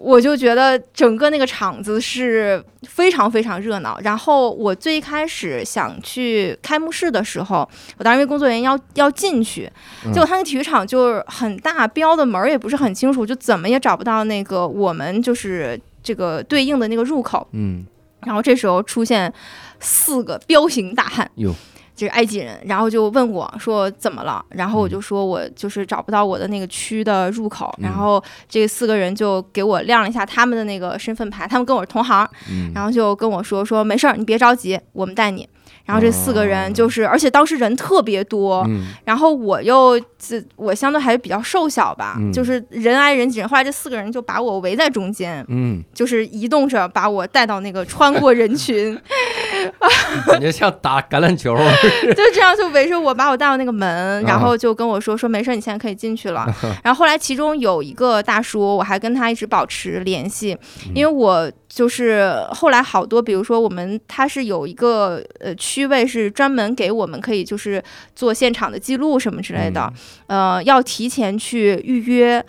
我就觉得整个那个场子是非常非常热闹。然后我最开始想去开幕式的时候，我当时因为工作原因要要进去，嗯结果他那个体育场就是很大，标的门儿也不是很清楚，就怎么也找不到那个我们就是这个对应的那个入口。嗯然后这时候出现四个彪形大汉，哟，这是埃及人，然后就问我说怎么了，然后我嗯。就说我就是找不到我的那个区的入口，嗯。然后这四个人就给我亮了一下他们的那个身份牌，他们跟我是同行，嗯，然后就跟我说说没事儿，你别着急，我们带你。然后这四个哦。人就是，而且当时人特别多，嗯。然后我又自我相对还是比较瘦小吧，嗯。就是人挨人挤人。后来这四个人就把我围在中间，嗯，就是移动着把我带到那个穿过人群，感觉像打橄榄球。就这样就围着我把我带到那个门，啊然后就跟我说说没事，你现在可以进去了。然后后来其中有一个大叔，我还跟他一直保持联系，嗯因为我就是后来好多，比如说我们他是有一个呃区位是专门给我们可以就是做现场的记录什么之类的，呃，要提前去预约。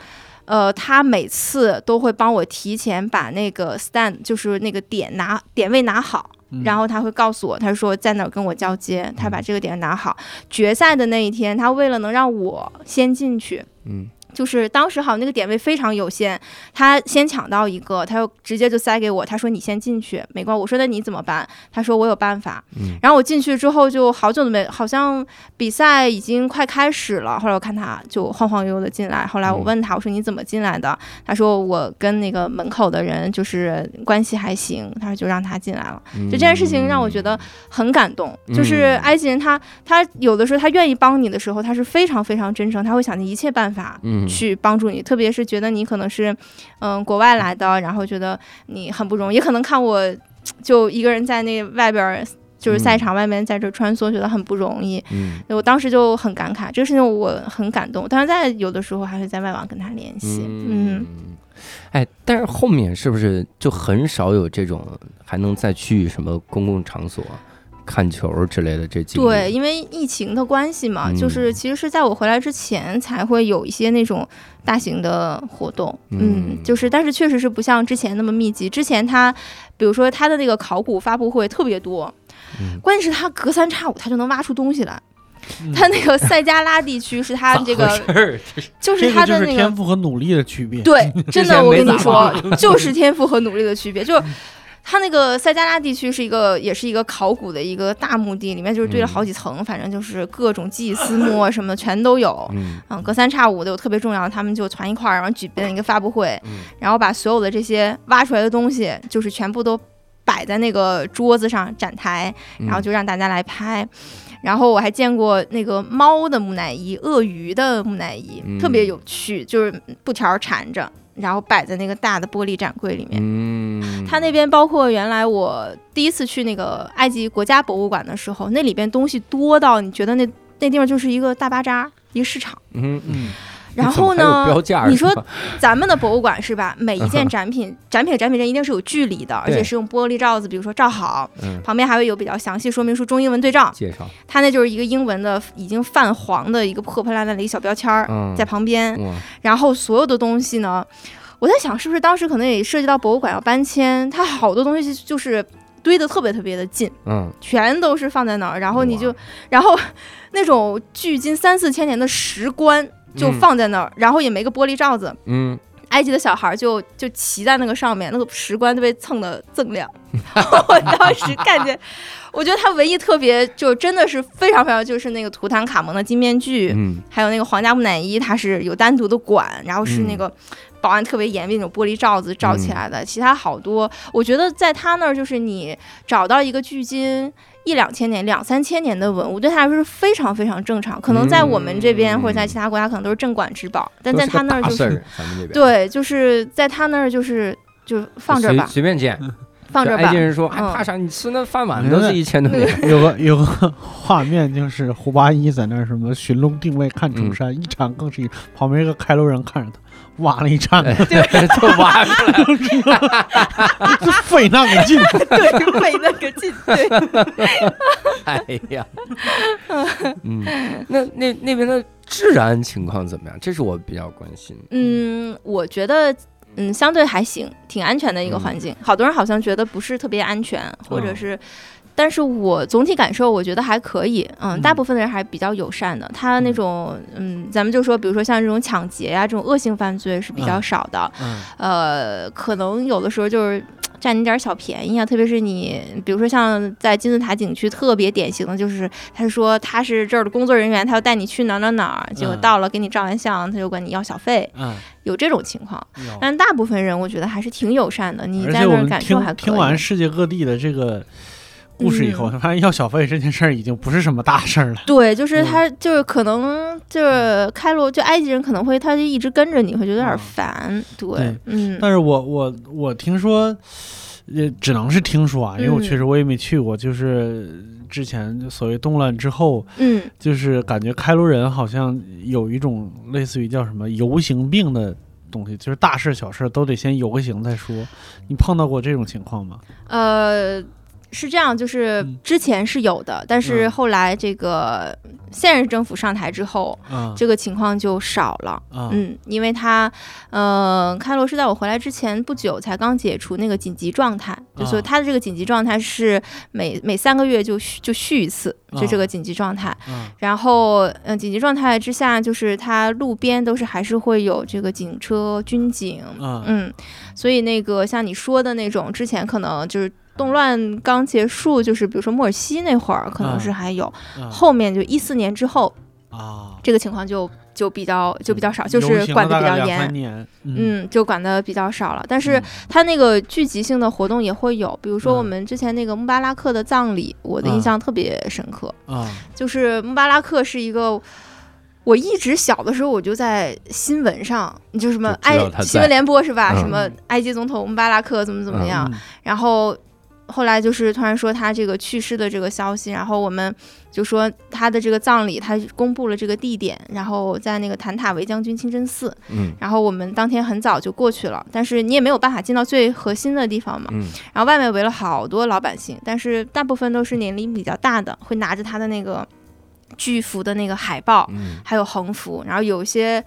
呃，他每次都会帮我提前把那个 stand，就是那个点拿点位拿好，嗯然后他会告诉我，他说在哪儿跟我交接，他把这个点拿好。决赛的那一天，他为了能让我先进去，嗯就是当时好像那个点位非常有限，他先抢到一个，他又直接就塞给我，他说你先进去，没关系。我说那你怎么办？他说我有办法。嗯然后我进去之后就好久都没，好像比赛已经快开始了。后来我看他就晃晃悠悠的进来，后来我问他，我说你怎么进来的？他说我跟那个门口的人就是关系还行，他说就让他进来了。嗯就这件事情让我觉得很感动，嗯就是埃及人他他有的时候他愿意帮你的时候，他是非常非常真诚，他会想尽一切办法嗯去帮助你，特别是觉得你可能是嗯国外来的，然后觉得你很不容易，也可能看我就一个人在那外边儿。就是赛场外面在这穿梭，觉得很不容易。嗯我当时就很感慨，这个事情我很感动。但是在有的时候还会在外网跟他联系。嗯，哎，但是后面是不是就很少有这种还能再去什么公共场所看球之类的这经历？对，，因为疫情的关系嘛，嗯就是其实是在我回来之前才会有一些那种大型的活动，嗯嗯，就是但是确实是不像之前那么密集。之前他，比如说他的那个考古发布会特别多，嗯关键是他隔三差五他就能挖出东西来。嗯他那个塞加拉地区是他这个 就是他的那个天赋和努力的区别。对，真的，我跟你说，就是天赋和努力的区别。就是它那个塞加拉地区是一个，也是一个考古的一个大墓地，里面就是堆了好几层，反正就是各种祭司墓啊什么的全都有。嗯。嗯，隔三差五的有特别重要的，他们就团一块儿，然后举办一个发布会，嗯。然后把所有的这些挖出来的东西，就是全部都摆在那个桌子上展台，嗯然后就让大家来拍。然后我还见过那个猫的木乃伊、鳄鱼的木乃伊，嗯。特别有趣，就是布条缠着，然后摆在那个大的玻璃展柜里面。嗯，它那边包括原来我第一次去那个埃及国家博物馆的时候，那里边东西多到你觉得那那地方就是一个大巴扎，一个市场。嗯嗯，然后呢，标价你说咱们的博物馆是吧？每一件展品，展品展品之间一定是有距离的，而且是用玻璃罩子，比如说罩好，嗯。旁边还会有比较详细说明书，中英文对照。介绍。它那就是一个英文的已经泛黄的一个破破烂烂的一个小标签儿嗯在旁边，哇。然后所有的东西呢，我在想是不是当时可能也涉及到博物馆要搬迁，它好多东西就是堆得特别特别的近，嗯。全都是放在那儿，然后你就然后 那种距今三四千年的石棺就嗯放在那儿，然后也没个玻璃罩子。嗯埃及的小孩就就骑在那个上面，那个石棺都被蹭的锃亮。我当时看见，我觉得他唯一特别就真的是非常非常就是那个图坦卡蒙的金面具，嗯还有那个皇家木乃伊，它是有单独的馆，然后是那嗯个保安特别严密那种玻璃罩子罩起来的。其他好多，我觉得在他那儿就是你找到一个距今。一两千年、两三千年的文物，对他来说是非常非常正常。可能在我们这边、嗯或者在其他国家，可能都是镇馆之宝，但在他那儿就是 对，就是在他那儿就是就放这儿吧，随便捡。放这儿吧就埃及。人说还嗯怕啥？你吃那饭碗都是一千多年。有个有个画面就是胡八一在那儿什么寻龙定位看嗯中山，一场更是一，旁边一个开罗人看着他挖了一铲子，对，就挖出来。就费那个劲。对，费那个劲。对，哎呀，嗯，那那那边的治安情况怎么样？这是我比较关心。嗯，我觉得。嗯，相对还行，挺安全的一个环境。好多人好像觉得不是特别安全，或者嗯是，但是我总体感受我觉得还可以。嗯，嗯大部分的人还比较友善的。他那种，嗯，咱们就说，比如说像这种抢劫呀、这种恶性犯罪是比较嗯少的。嗯呃，可能有的时候就是占你点儿小便宜啊，特别是你，比如说像在金字塔景区特别典型的就是，他说他是这儿的工作人员，他要带你去哪儿哪儿哪儿，结果嗯到了给你照完相，他就管你要小费，嗯，有这种情况。但大部分人我觉得还是挺友善的，你在那儿感受听还可以。听完世界各地的这个故事以后，嗯发现要小费这件事儿已经不是什么大事儿了。对，就是嗯他，就是可能就是开罗，就埃及人可能会，他就一直跟着你，会觉得有点嗯烦。对但是我我我听说，也，只能是听说啊，因为我嗯确实我也没去过，就是之前所谓动乱之后，嗯，就是感觉开罗人好像有一种类似于叫什么游行病的东西，就是大事小事都得先游个行再说。你碰到过这种情况吗？呃，是这样，就是嗯。之前是有的，但是嗯。后来这个现任政府上台之后，嗯。这个情况就少了。嗯。嗯，因为他，呃，开罗是在我回来之前不久才刚解除那个紧急状态，就说啊他的这个紧急状态是每每三个月就续就续一次，就这啊个紧急状态。嗯。然后，嗯、紧急状态之下，就是他路边都是还是会有这个警车、军警，嗯。嗯，所以那个像你说的那种，之前可能就是动乱刚结束，就是比如说莫尔西那会儿，可能是还有，嗯后面就一四年之后，啊，这个情况就就比较就比较少，就是管了大概两得比较严。嗯。嗯，就管的比较少了，但是嗯。它那个聚集性的活动也会有，比如说我嗯们之前那个穆巴拉克的葬礼，我的印嗯象特别深刻。啊。就是穆巴拉克是一个，我一直小的时候我就在新闻上，就什么埃新闻联播是吧？嗯。什么埃及总统穆巴拉克怎么怎么样？嗯。然后后来就是突然说他这个去世的这个消息，然后我们就说他的这个葬礼，他公布了这个地点，然后在那个坦塔维将军清真寺，嗯。然后我们当天很早就过去了，但是你也没有办法进到最核心的地方嘛，嗯。然后外面围了好多老百姓，但是大部分都是年龄比较大的，会拿着他的那个巨幅的那个海报，嗯。还有横幅，然后有一些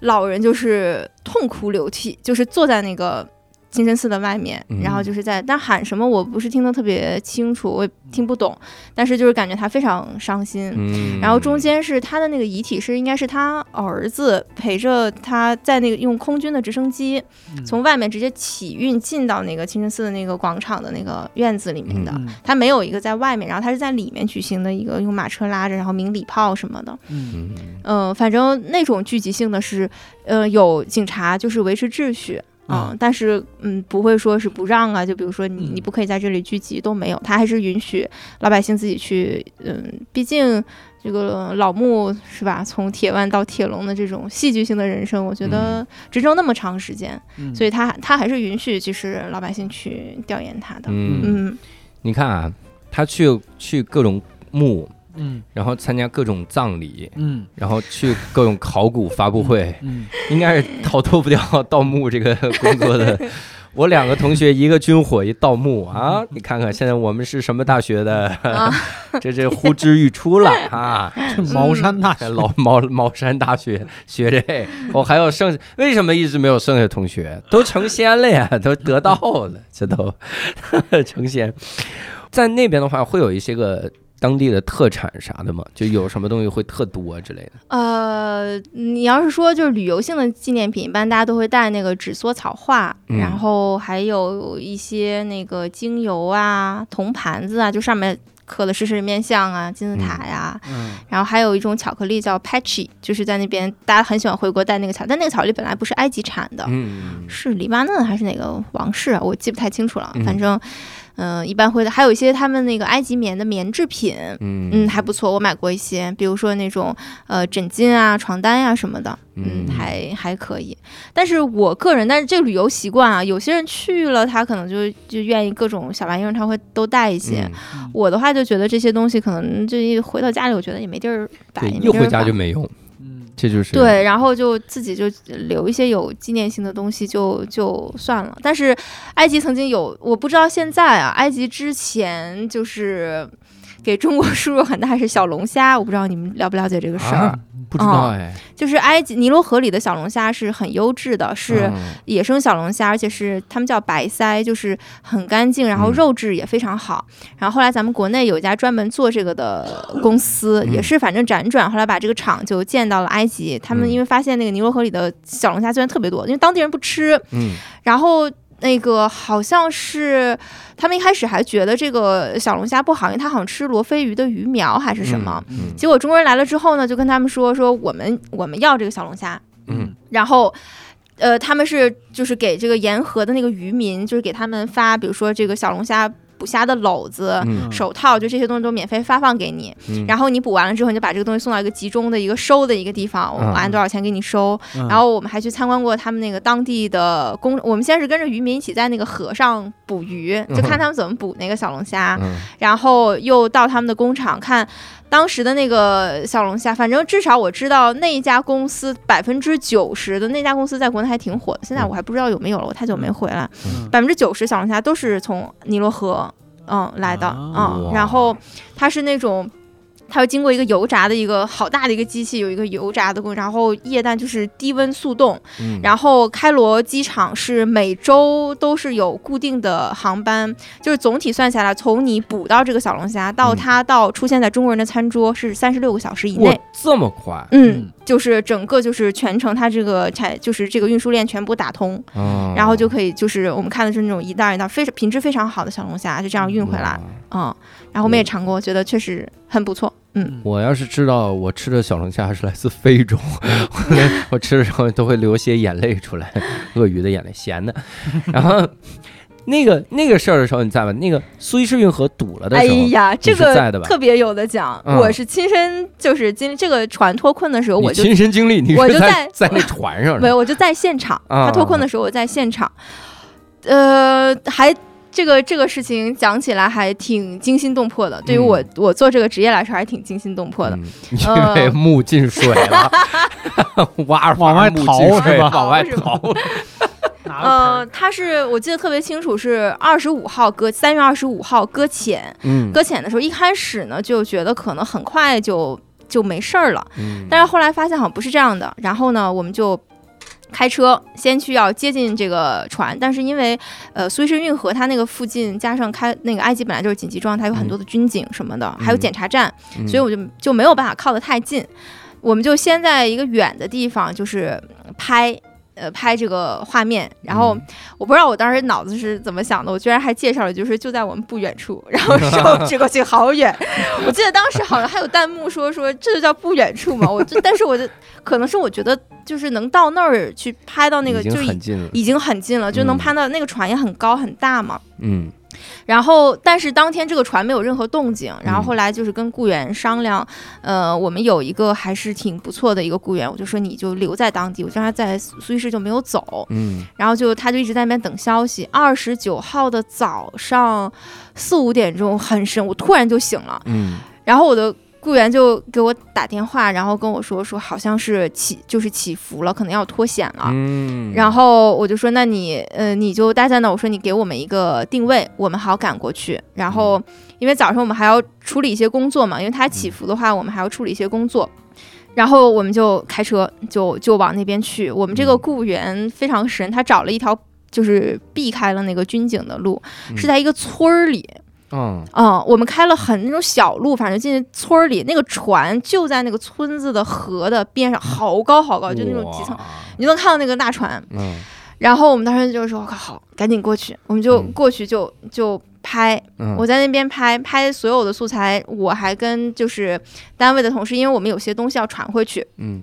老人就是痛哭流涕，就是坐在那个清真寺的外面，嗯然后就是在，但喊什么我不是听得特别清楚，我也听不懂，但是就是感觉他非常伤心。嗯，然后中间是他的那个遗体是应该是他儿子陪着他在那个用空军的直升机嗯从外面直接起运进到那个清真寺的那个广场的那个院子里面的，嗯他没有一个在外面，然后他是在里面举行的一个用马车拉着，然后鸣礼炮什么的。嗯嗯嗯、反正那种聚集性的是，呃，有警察就是维持秩序。嗯，但是嗯，不会说是不让啊，就比如说你嗯。你不可以在这里聚集都没有，他还是允许老百姓自己去，嗯，毕竟这个老穆是吧，从铁腕到铁笼的这种戏剧性的人生，我觉得执政那么长时间，嗯。所以他他还是允许就是老百姓去调研他的，嗯，嗯。你看啊，他去去各种墓，嗯然后参加各种葬礼，嗯然后去各种考古发布会，嗯应该是逃脱不掉盗墓这个工作的。我两个同学，一个军火，一盗墓啊！你看看现在我们是什么大学的，啊，这这呼之欲出了啊！这茅山大学老茅茅山大学学这，我还有剩，为什么一直没有剩下同学？都成仙了呀，都得道了，这都成仙。在那边的话，会有一些个当地的特产啥的吗？就有什么东西会特多之类的？呃，你要是说就是旅游性的纪念品，一般大家都会带那个纸缩草画，嗯然后还有一些那个精油啊、铜盘子啊，就上面刻的是人面像啊、金字塔呀、嗯然后还有一种巧克力叫 Patchy，就是在那边大家很喜欢回国带那个巧，但那个巧克力本来不是埃及产的，嗯是黎巴嫩还是哪个王室啊？我记不太清楚了，嗯反正。嗯、一般会的，还有一些他们那个埃及棉的棉制品，嗯嗯，还不错，我买过一些，比如说那种呃枕巾啊、床单呀、什么的，嗯，嗯还还可以。但是我个人，但是这个旅游习惯啊，有些人去了，他可能就就愿意各种小玩意儿，他会都带一些。嗯我的话就觉得这些东西可能就一回到家里，我觉得也没地儿摆，一回就没用，嗯这就是对，然后就自己就留一些有纪念性的东西就就算了。但是埃及曾经有，我不知道现在啊，埃及之前就是给中国输入很大是小龙虾，我不知道你们了不了解这个事儿。啊，不知道哎，就是埃及尼罗河里的小龙虾是很优质的，是嗯野生小龙虾，而且是他们叫白鳃，就是很干净，然后嗯肉质也非常好。然后后来咱们国内有一家专门做这个的公司，嗯也是反正辗转，后来把这个厂就建到了埃及。他们嗯因为发现那个尼罗河里的小龙虾虽然特别多，因为当地人不吃，嗯然后。那个好像是他们一开始还觉得这个小龙虾不好，因为它好像吃罗非鱼的鱼苗还是什么。嗯结果中国人来了之后呢，就跟他们说说我们我们要这个小龙虾，嗯然后，呃，他们是就是给这个沿河的那个渔民，就是给他们发，比如说这个小龙虾捕虾的篓子。嗯。手套就这些东西都免费发放给你，嗯。然后你捕完了之后，你就把这个东西送到一个集中的一个收的一个地方，我嗯。按多少钱给你收。嗯。然后我们还去参观过他们那个当地的工，我们先是跟着渔民一起在那个河上捕鱼，就看他们怎么捕那个小龙虾，嗯。然后又到他们的工厂看当时的那个小龙虾，反正至少我知道那一家公司百分之九十的那家公司在国内还挺火的，现在我还不知道有没有了，我太久没回来。嗯。百分之九十小龙虾都是从尼罗河嗯来的啊嗯，然后它是那种。它要经过一个油炸的一个好大的一个机器，有一个油炸的过程，然后液氮就是低温速冻，嗯。然后开罗机场是每周都是有固定的航班，就是总体算下来，从你捕到这个小龙虾到嗯。它到出现在中国人的餐桌是三十六个小时以内。这么快，嗯，就是整个就是全程它这个产就是这个运输链全部打通，嗯然后就可以就是我们看的是那种一袋一袋非常品质非常好的小龙虾，就这样运回来。嗯，然后我们也尝过，觉得确实很不错。嗯，我要是知道我吃的小龙虾是来自非洲，我吃的时候都会流些眼泪出来，鳄鱼的眼泪，咸的。然后那个那个事儿的时候，你在吗？那个苏伊士运河堵了的哎时候，哎呀，这是在的吧个特别有的讲，嗯我是亲身就是经这个船脱困的时候，我就亲身经历，你我就在在在那船上没有，我就在现场。啊他脱困的时候，我在现场。呃，还这个这个事情讲起来还挺惊心动魄的。对于嗯我我做这个职业来说，还挺惊心动魄的。嗯 因为木进水了，挖往外逃是吧往外 逃。呃，盆他是我记得特别清楚，是二十五号搁三月二十五号搁浅。嗯搁浅的时候，一开始呢就觉得可能很快就就没事儿了，嗯但是后来发现好像不是这样的。然后呢，我们就开车先去要接近这个船，但是因为呃苏伊士运河它那个附近加上开那个埃及本来就是紧急状态，有很多的军警什么的，还有检查站，嗯所以我就就没有办法靠得太近。我们就先在一个远的地方，就是拍。呃，拍这个画面，然后嗯我不知道我当时脑子是怎么想的，我居然还介绍了，就是就在我们不远处，然后手指过去好远。我记得当时好像还有弹幕说说这就叫不远处嘛，我就但是我就可能是我觉得就是能到那儿去拍到那个已经就已很近了。已经很近了，就能嗯拍到那个船也很高很大嘛。嗯然后，但是当天这个船没有任何动静。然后嗯后来就是跟雇员商量，呃，我们有一个还是挺不错的一个雇员，我就说你就留在当地，我让他在苏伊士就没有走。嗯然后就他就一直在那边等消息。二十九号的早上四五点钟很深，我突然就醒了，嗯然后我的雇员就给我打电话，然后跟我说说好像是起就是起伏了，可能要脱险了。嗯，然后我就说，那你呃，你就待在那。我说你给我们一个定位，我们好赶过去。然后因为早上我们还要处理一些工作嘛，因为它起伏的话，我们还要处理一些工作。然后我们就开车就就往那边去。我们这个嗯雇员非常神，他找了一条就是避开了那个军警的路，嗯是在一个村儿里。嗯。嗯，我们开了很那种小路，反正进村儿里，那个船就在那个村子的河的边上，好高好高，就那种几层，哇你能看到那个大船。嗯。然后我们当时就说：“好，赶紧过去。”我们就嗯。过去就就拍，嗯，我在那边拍拍所有的素材，我还跟就是单位的同事，因为我们有些东西要传回去，嗯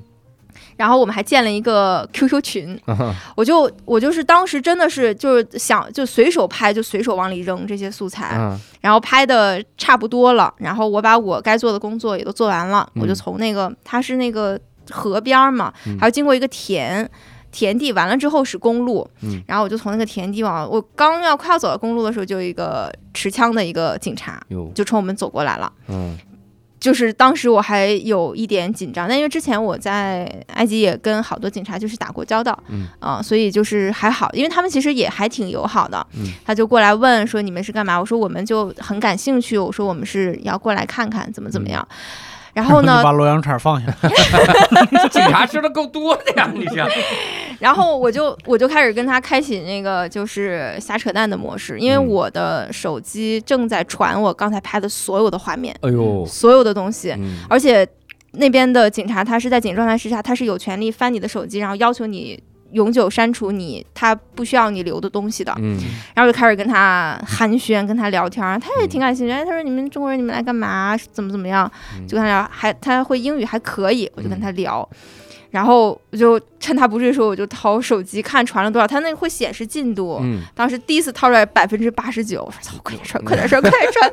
然后我们还建了一个 QQ 群，啊 我就我就是当时真的是就是想就随手拍，就随手往里扔这些素材，啊然后拍的差不多了，然后我把我该做的工作也都做完了，嗯我就从那个它是那个河边儿嘛，嗯还要经过一个田。田地完了之后是公路，嗯然后我就从那个田地往我刚要快要走到公路的时候，就有一个持枪的一个警察就冲我们走过来了。嗯就是当时我还有一点紧张，但因为之前我在埃及也跟好多警察就是打过交道，嗯啊、所以就是还好，因为他们其实也还挺友好的。嗯他就过来问说你们是干嘛？我说我们就很感兴趣，我说我们是要过来看看怎么怎么样。然后呢？就，把洛阳铲放下，警察吃的够多的呀，你这 然后我就我就开始跟他开启那个就是瞎扯淡的模式，因为嗯。我的手机正在传我刚才拍的所有的画面，哎呦，所有的东西，嗯。而且那边的警察他是在警状态之下，他是有权利翻你的手机，然后要求你永久删除你他不需要你留的东西的。嗯然后就开始跟他寒暄，跟他聊天，他也挺感兴趣。哎，他说你们中国人你们来干嘛？怎么怎么样？嗯就跟他聊，还他会英语还可以，我就跟他聊。然后我就趁他不注意的时候，我就掏手机看传了多少，他那个会显示进度。嗯当时第一次掏出来百分之八十九，我说操，快点传，快点传，快点传，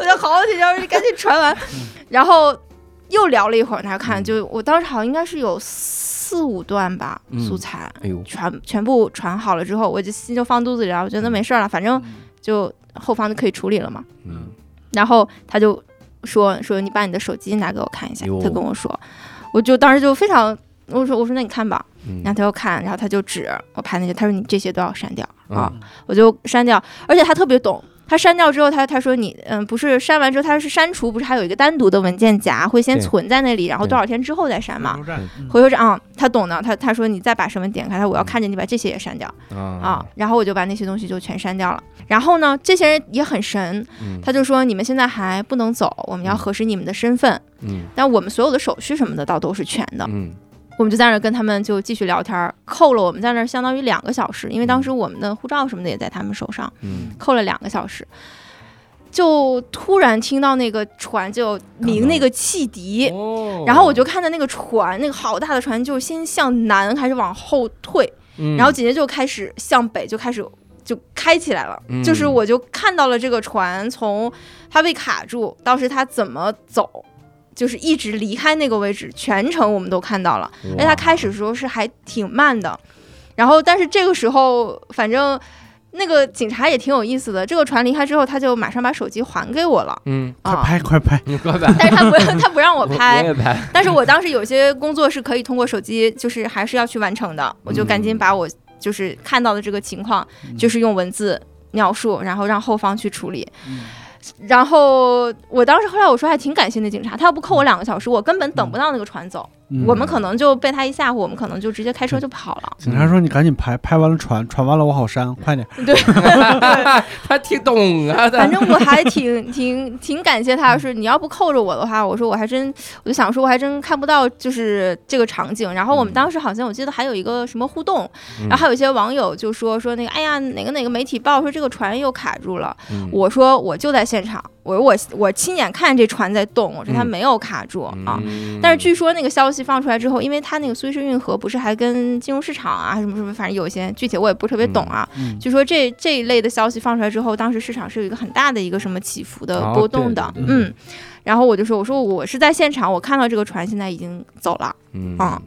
我就好紧张，赶紧传完。然后又聊了一会儿，他看就我当时好像应该是有四五段吧、嗯。素材，哎呦，全全部传好了之后，我就心就放肚子里了，我觉得没事儿了，反正就后方就可以处理了嘛。嗯。然后他就说说你把你的手机拿给我看一下，他跟我说，我就当时就非常。我说我说那你看吧，嗯。然后他就看，然后他就指我拍那些，他说你这些都要删掉啊，嗯。我就删掉，而且他特别懂，他删掉之后，他他说你嗯，不是删完之后他是删除，不是还有一个单独的文件夹会先存在那里，然后多少天之后再删嘛回。头站嗯回头是啊、他懂的，他他说你再把什么点开，他说我要看见你把这些也删掉啊啊，然后我就把那些东西就全删掉了。然后呢，这些人也很神，嗯他就说你们现在还不能走，我们要嗯核实你们的身份，嗯但我们所有的手续什么的倒都是全的。嗯我们就在那儿跟他们就继续聊天儿，扣了我们在那儿相当于两个小时，因为当时我们的护照什么的也在他们手上，嗯扣了两个小时。就突然听到那个船就鸣那个汽笛，哦然后我就看到那个船，那个好大的船，就先向南开始往后退，嗯，然后紧接着就开始向北，就开始就开起来了。嗯就是我就看到了这个船从它被卡住，到时它怎么走，就是一直离开那个位置，全程我们都看到了。而且他开始的时候是还挺慢的，然后但是这个时候反正。那个警察也挺有意思的，这个船离开之后，他就马上把手机还给我了。嗯，快啊，拍快拍，你快拍，但是他不让他不让我我拍，也拍，但是我当时有些工作是可以通过手机，就是还是要去完成的，我就赶紧把我就是看到的这个情况，就是用文字描述，然后让后方去处理。然后我当时后来我说还挺感谢那警察，他要不扣我两个小时，我根本等不到那个船走，我们可能就被他一吓唬，我们可能就直接开车就跑了。警察说你赶紧拍，拍完了传，传完了我好删，快点。对 他挺懂啊，反正我还挺 挺挺感谢他，是你要不扣着我的话，我说我还真，我就想说我还真看不到就是这个场景。然后我们嗯当时好像我记得还有一个什么互动，嗯然后还有一些网友就说说那个哎呀哪个哪个媒体报说这个船又卡住了，嗯我说我就在现场，我说我我亲眼看这船在动，我说它嗯没有卡住啊。嗯但是据说那个消息放出来之后，因为它那个苏伊士运河不是还跟金融市场啊什么什么，反正有一些具体我也不是特别懂啊。嗯，据说这这一类的消息放出来之后，当时市场是有一个很大的一个什么起伏的哦波动的，嗯。然后我就说，我说我是在现场，我看到这个船现在已经走了，嗯啊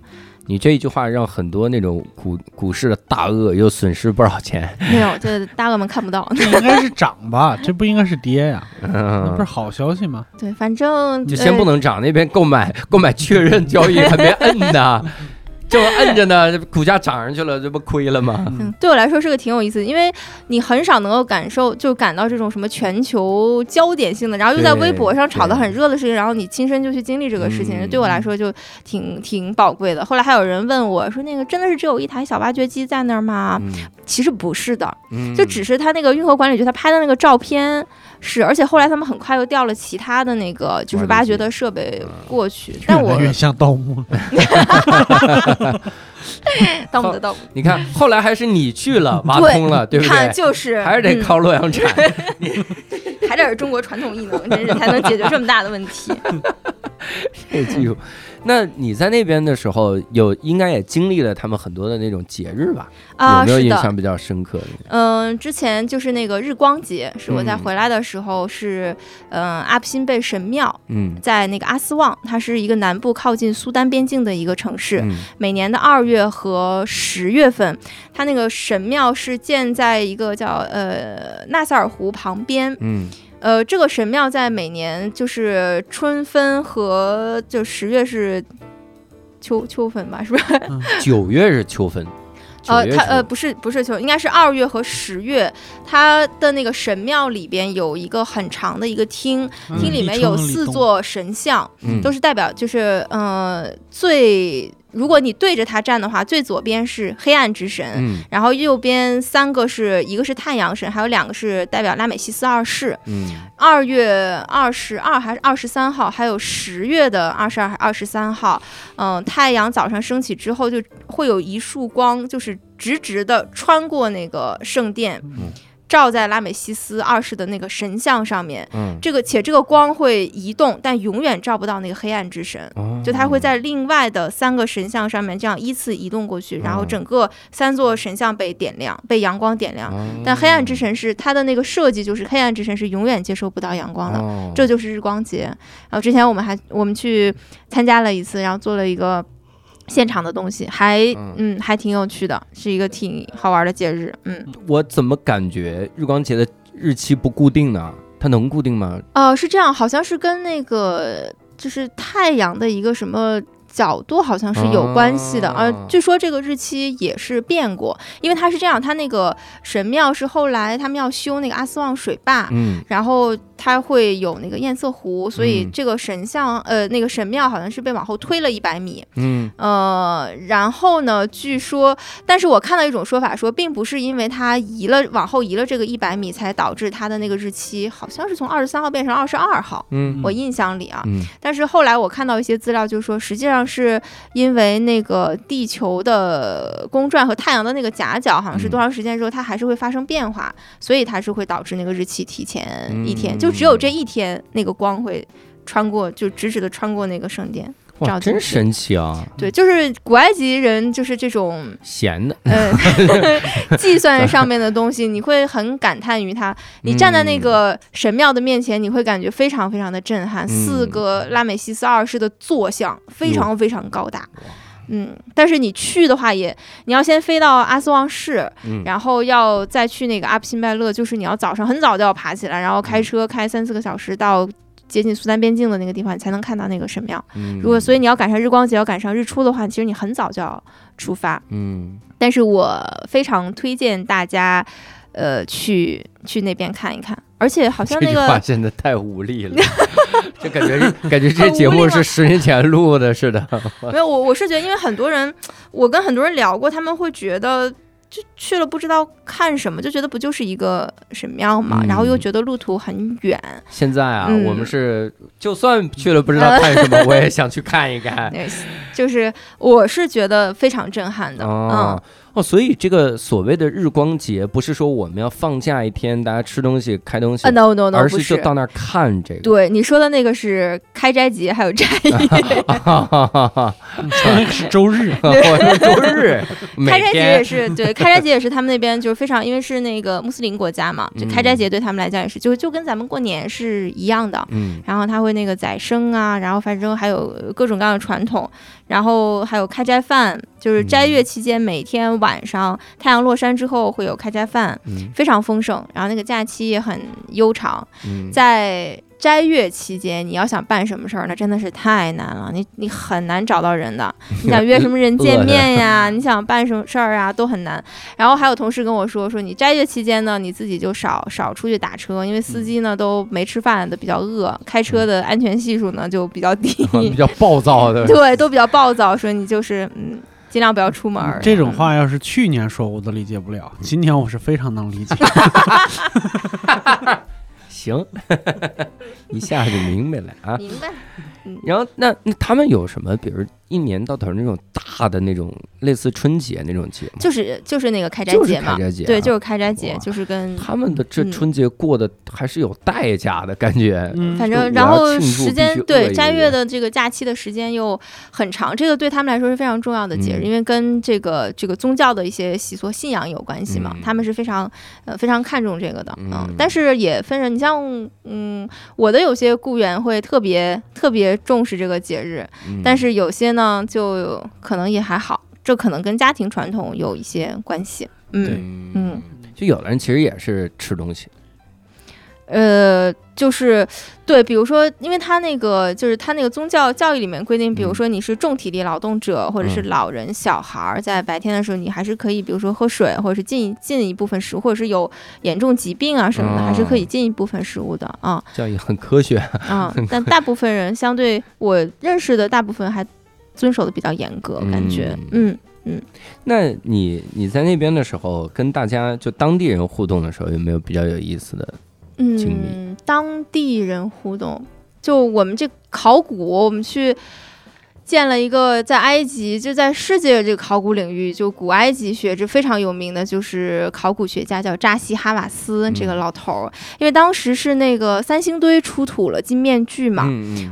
你这一句话让很多那种股股市的大鳄又损失不少钱，没有，这大鳄们看不到。这应该是涨吧？这不应该是跌呀？那不是嗯，好消息吗？对，反正就先不呃能涨，那边购买购买确认交易还没摁呢，正摁着呢，这股价涨上去了，这不亏了吗？嗯，对我来说是个挺有意思的，因为你很少能够感受，就感到这种什么全球焦点性的，然后又在微博上炒得很热的事情，然后你亲身就去经历这个事情，嗯对我来说就挺挺宝贵的。后来还有人问我说：“那个真的是只有一台小挖掘机在那儿吗？”嗯其实不是的，嗯就只是他那个运河管理局他拍的那个照片是，而且后来他们很快又调了其他的那个就是挖掘的设备过去，但我越像盗墓了。盗墓的盗墓，你看，后来还是你去了，挖对通了，对不看对？就是还是得嗯靠洛阳铲。还得是中国传统艺能，真是才能解决这么大的问题。这技术。那你在那边的时候，有应该也经历了他们很多的那种节日吧？啊，有没有，印象比较深刻的？嗯，之前就是那个日光节，是我在嗯回来的时候是，嗯，阿布辛贝神庙嗯在那个阿斯旺，它是一个南部靠近苏丹边境的一个城市。嗯每年的二月和十月份，它那个神庙是建在一个叫呃纳萨尔湖旁边。嗯呃，这个神庙在每年就是春分和就十月是秋秋分吧，是不是？九月是秋分。呃，它呃不是不是秋，应该是二月和十月，它的那个神庙里边有一个很长的一个厅，嗯厅里面有四座神像，嗯都是代表就是呃最，如果你对着它站的话，最左边是黑暗之神。嗯然后右边三个是一个是太阳神，还有两个是代表拉美西斯二世。嗯二月二十二还是二十三号，还有十月的二十二、二十三号，嗯、太阳早上升起之后，就会有一束光，就是直直的穿过那个圣殿，嗯照在拉美西斯二世的那个神像上面。嗯，这个且这个光会移动，但永远照不到那个黑暗之神。哦就它会在另外的三个神像上面这样依次移动过去，然后哦整个三座神像被点亮，被阳光点亮。哦但黑暗之神是它的那个设计，就是黑暗之神是永远接收不到阳光的，哦这就是日光节。然后之前我们还我们去参加了一次，然后做了一个现场的东西，还嗯嗯还挺有趣的，是一个挺好玩的节日。嗯，我怎么感觉日光节的日期不固定呢？它能固定吗？哦、是这样，好像是跟那个就是太阳的一个什么角度好像是有关系的，哦。而据说这个日期也是变过，因为它是这样，它那个神庙是后来他们要修那个阿斯旺水坝，嗯。然后它会有那个堰塞湖，所以嗯。这个神像，呃，那个神庙好像是被往后推了一百米，嗯。呃，然后呢，据说，但是我看到一种说法说，并不是因为它移了往后移了这个一百米，才导致它的那个日期好像是从二十三号变成二十二号，嗯。我印象里啊，嗯但是后来我看到一些资料，就说实际上是因为那个地球的公转和太阳的那个夹角，好像是多长时间之后，它还是会发生变化，所以它是会导致那个日期提前一天，嗯就只有这一天那个光会穿过，就直直的穿过那个圣殿。哇，真神奇啊！对，就是古埃及人就是这种闲的，呃 计算上面的东西，你会很感叹于它。你站在那嗯个神庙的面前，你会感觉非常非常的震撼。四嗯个拉美西斯二世的坐像非常非常高大哇。嗯，但是你去的话也，你要先飞到阿斯旺市，嗯然后要再去那个阿布辛拜勒，就是你要早上很早就要爬起来，然后嗯开车开三四个小时到接近苏丹边境的那个地方，你才能看到那个神庙。嗯如果所以你要赶上日光节，要赶上日出的话，其实你很早就要出发。嗯但是我非常推荐大家，呃，去去那边看一看。而且好像那个真的太无力了，就感觉感觉这节目是十年前录的似的。没有我，我是觉得，因为很多人，我跟很多人聊过，他们会觉得。就去了不知道看什么，就觉得不就是一个神庙嘛，嗯然后又觉得路途很远，现在啊，嗯我们是就算去了不知道看什么，我也想去看一看。那就是我是觉得非常震撼的，哦哦，所以这个所谓的日光节，不是说我们要放假一天，大家吃东西、开东西，no no no，而是就到那儿看这个。对你说的那个是开斋节，还有斋。夜，你说那个是周日，我是周日，每 开斋节天也是对，开斋节也是他们那边就是非常，因为是那个穆斯林国家嘛，就开斋节对他们来讲也是，就就跟咱们过年是一样的。嗯。然后他会那个宰生啊，然后反正还有各种各样的传统，然后还有开斋饭，就是斋月期间每天晚上太阳落山之后会有开斋饭，嗯非常丰盛，然后那个假期也很悠长，嗯，在斋月期间，你要想办什么事儿，那真的是太难了。你你很难找到人的，你想约什么人见面呀，你想办什么事儿啊，都很难。然后还有同事跟我说，说你斋月期间呢，你自己就少少出去打车，因为司机呢都没吃饭的，比较饿，开车的安全系数呢就比较低，比较暴躁的。对，都比较暴躁。说你就是嗯，尽量不要出门儿。这种话要是去年说，我都理解不了。今年我是非常能理解。行，一下就明白了啊。明白。然后那那他们有什么，比如一年到头那种大的那种类似春节那种节吗？就是就是那个开斋就是节嘛，开斋节啊对，就是开斋节，就是跟他们的这嗯春节过得还是有代价的感觉。嗯反正然后时间对斋月月的这个假期的时间又很长，这个对他们来说是非常重要的节日，嗯因为跟这个这个宗教的一些习俗信仰有关系嘛，嗯他们是非常呃非常看重这个的，嗯但是也分人，你像嗯我的有些雇员会特别特别重视这个节日，嗯但是有些呢就可能也还好，这可能跟家庭传统有一些关系，嗯。嗯嗯，就有的人其实也是吃东西，呃，就是对，比如说，因为他那个就是他那个宗教教育里面规定，比如嗯说你是重体力劳动者，或者是嗯老人、小孩儿，在白天的时候，你还是可以，比如说喝水，或者是进进一部分食物，或者是有严重疾病啊什么的，还是可以哦进一部分食物的啊教育很科学。啊。但大部分人相对我认识的大部分还遵守的比较严格，感觉嗯嗯。那你你在那边的时候，跟大家就当地人互动的时候，有没有比较有意思的？经历嗯，当地人互动，就我们这考古，我们去建了一个在埃及，就在世界这个考古领域，就古埃及学这非常有名的，就是考古学家叫扎西哈瓦斯这个嗯。老头儿，因为当时是那个三星堆出土了金面具嘛。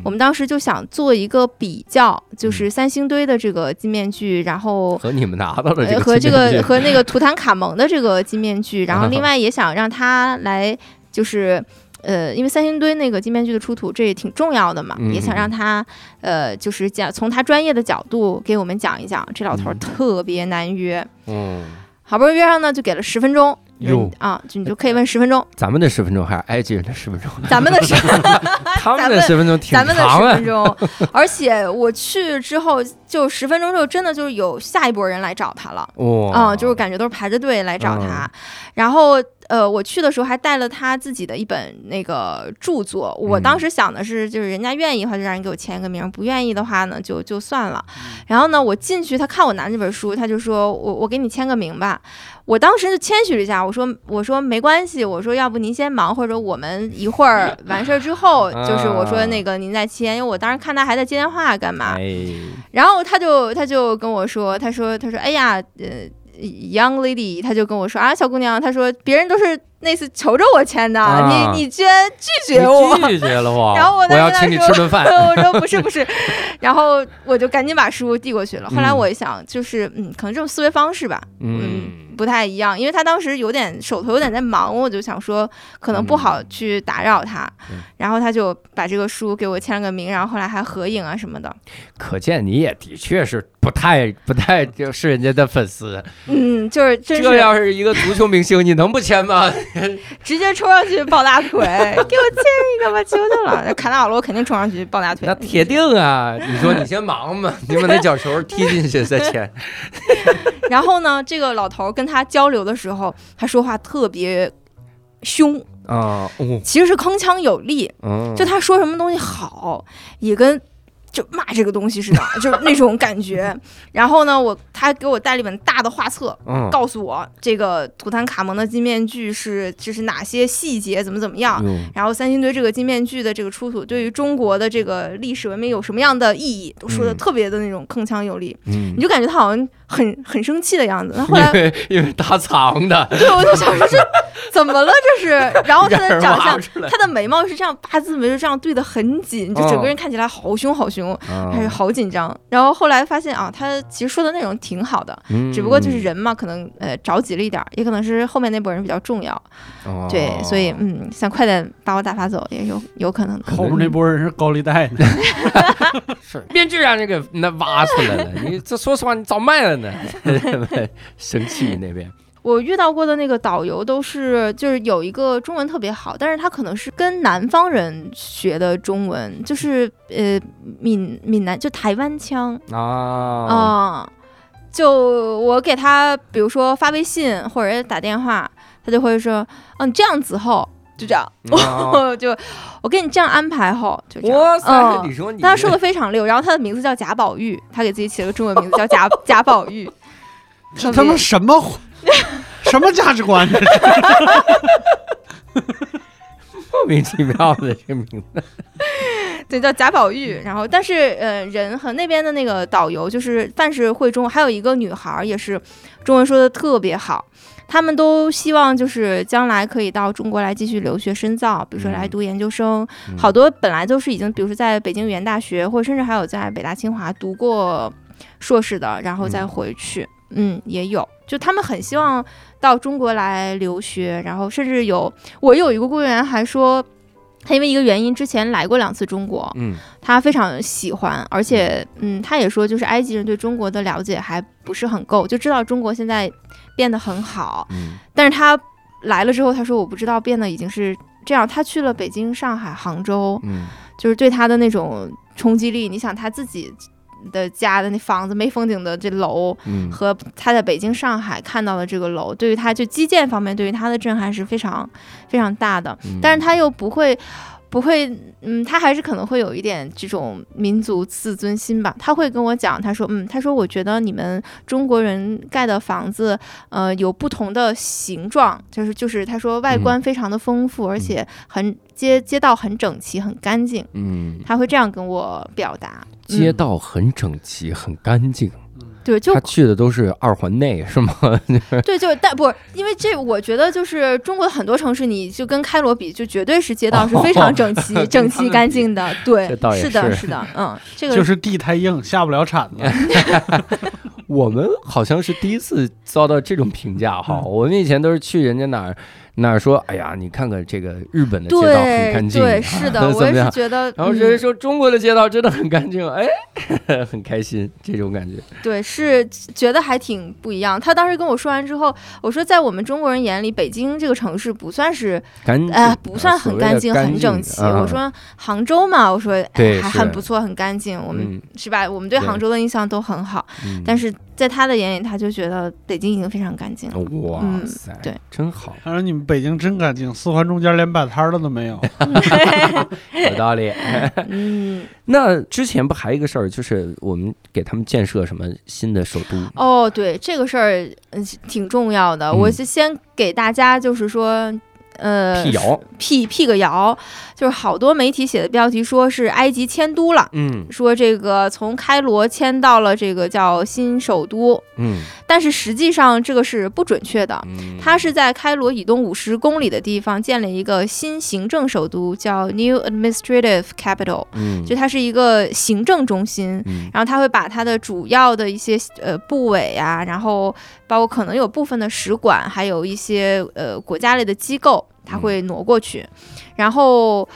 我们当时就想做一个比较，就是三星堆的这个金面具，然后和你们拿到的这个呃和这个 和那个图坦卡蒙的这个金面具，然后另外也想让他来，就是呃，因为三星堆那个金面具的出土，这也挺重要的嘛，嗯也想让他呃，就是讲从他专业的角度给我们讲一讲。这老头特别难约，嗯好不容易约上呢，就给了十分钟，哟啊，就你就可以问十分钟，咱们的十分钟还是埃及人的十分钟？咱们的十 他们的十分钟挺咱们的十分。钟，而且我去之后就十分钟之后，真的就是有下一波人来找他了。哇，嗯、就是感觉都是排着队来找他。嗯然后呃，我去的时候还带了他自己的一本那个著作。我嗯当时想的是，就是人家愿意的话就让人给我签个名，不愿意的话呢就就算了。嗯然后呢，我进去，他看我拿这本书，他就说我我给你签个名吧。我当时就谦虚了一下，我说我说没关系，我说要不您先忙，或者我们一会儿 完事儿之后，就是我说那个您再签，因为我当时看他还在接电话干嘛。哎，然后他就他就跟我说，他说他说哎呀，呃，young lady，他就跟我说啊，小姑娘，他说别人都是那次求着我签的，啊你你居然拒绝我。拒绝了我，然后我我要请你吃顿饭。我说不是不是，然后我就赶紧把书递过去了。后来嗯我一想，就是嗯，可能这种思维方式吧，嗯，不太一样，因为他当时有点手头有点在忙，我就想说可能不好去打扰他，嗯然后他就把这个书给我签了个名，然后后来还合影啊什么的，可见你也的确是不太不太就是人家的粉丝。嗯，就是真这要是一个足球明星，你能不签吗？直接冲上去抱大腿，给我签一个吧，求求了！卡纳瓦罗肯定冲上去抱大腿那，铁定啊！你说你先忙吧，你把那脚球踢进去再签。然后呢，这个老头跟他交流的时候，他说话特别凶，啊，哦，其实是铿锵有力，嗯，就他说什么东西好，也跟就骂这个东西似的，就是那种感觉。然后呢，我他给我带了一本大的画册，嗯，告诉我这个图坦卡蒙的金面具是就是哪些细节怎么怎么样。哟。然后三星堆这个金面具的这个出土对于中国的这个历史文明有什么样的意义，都说的嗯。特别的那种铿锵有力，嗯。你，就感觉他好像很很生气的样子。他后因来为因为他藏的，对，我就想说这怎么了这是？然后他的长相他的眉毛是这样八字眉就这样对的很紧，就整哦个人看起来好凶好凶，啊还是好紧张。然后后来发现啊，他其实说的内容挺好的，嗯只不过就是人嘛，可能呃着急了一点儿，也可能是后面那波人比较重要，哦对，所以嗯，想快点把我打发走也有有可能的。后面那波人是高利贷的，是面具让人给那挖出来了，你这说实话你早卖了呢，生气那边，我遇到过的那个导游都是，就是有一个中文特别好，但是他可能是跟南方人学的中文，就是呃闽闽南就台湾腔啊，啊、就我给他比如说发微信或者打电话，他就会说，嗯、这样子后就这样，就我给你这样安排哈就这样。哇塞，嗯你说你他说的非常溜，然后他的名字叫贾宝玉，他给自己起了个中文名字叫贾贾宝玉，这 他妈什么 什么价值观？这是莫名其妙的这个名字，对，叫贾宝玉。然后，但是呃，人和那边的那个导游就是但是会中文，还有一个女孩儿也是中文说的特别好。他们都希望就是将来可以到中国来继续留学深造，比如说来嗯读研究生。嗯好多本来都是已经，比如说在北京语言大学，或者甚至还有在北大清华读过硕士的，然后再嗯回去。嗯，也有，就他们很希望到中国来留学，然后甚至有我有一个雇员还说，他因为一个原因之前来过两次中国，嗯他非常喜欢，而且嗯，他也说就是埃及人对中国的了解还不是很够，就知道中国现在变得很好，嗯但是他来了之后，他说我不知道变得已经是这样。他去了北京、上海、杭州，嗯就是对他的那种冲击力，你想他自己的家的那房子没封顶的这楼。嗯和他在北京、上海看到的这个楼，对于他就基建方面，对于他的震撼是非常非常大的。嗯但是他又不会，不会，嗯，他还是可能会有一点这种民族自尊心吧。他会跟我讲，他说，嗯，他说我觉得你们中国人盖的房子，呃，有不同的形状，就是就是他说外观非常的丰富，而且很街街道很整齐、很干净。嗯，他会这样跟我表达。街嗯、道很整齐，很干净。对，就他去的都是二环内是吗？对，就是但不是因为这，我觉得就是中国的很多城市，你就跟开罗比，就绝对是街道是 非常整 齐、跟整齐、干净的。对是的，是是的，嗯，这个就是地太硬，下不了铲子。我们好像是第一次遭到这种评价哈。嗯我们以前都是去人家哪儿哪儿说，哎呀，你看看这个日本的街道很对干净，对，啊是的，我？也是觉得，然后有人嗯说中国的街道真的很干净，哎，很开心，这种感觉。对，是觉得还挺不一样。他当时跟我说完之后，我说在我们中国人眼里，北京这个城市不算是干净，呃不算很干净、很整齐。啊我说杭州嘛，我说哎还很不错，很干净。我们、嗯是吧？我们对对杭州的印象都很好，嗯但是在他的眼里，他就觉得北京已经非常干净了。哇嗯塞，对，真好，他说你们北京真干净，四环中间连摆摊儿的都没有。有道理。嗯，那之前不还有一个事儿，就是我们给他们建设什么新的首都？哦，对，这个事儿嗯挺重要的。嗯我是先给大家就是说。呃，辟谣，辟辟个谣，就是好多媒体写的标题说是埃及迁都了，嗯说这个从开罗迁到了这个叫新首都，嗯但是实际上这个是不准确的。嗯，它是在开罗以东五十公里的地方建了一个新行政首都，叫 New Administrative Capital，嗯就它是一个行政中心。嗯然后它会把它的主要的一些呃部委啊，然后包括可能有部分的使馆，还有一些呃国家类的机构，它会挪过去。然后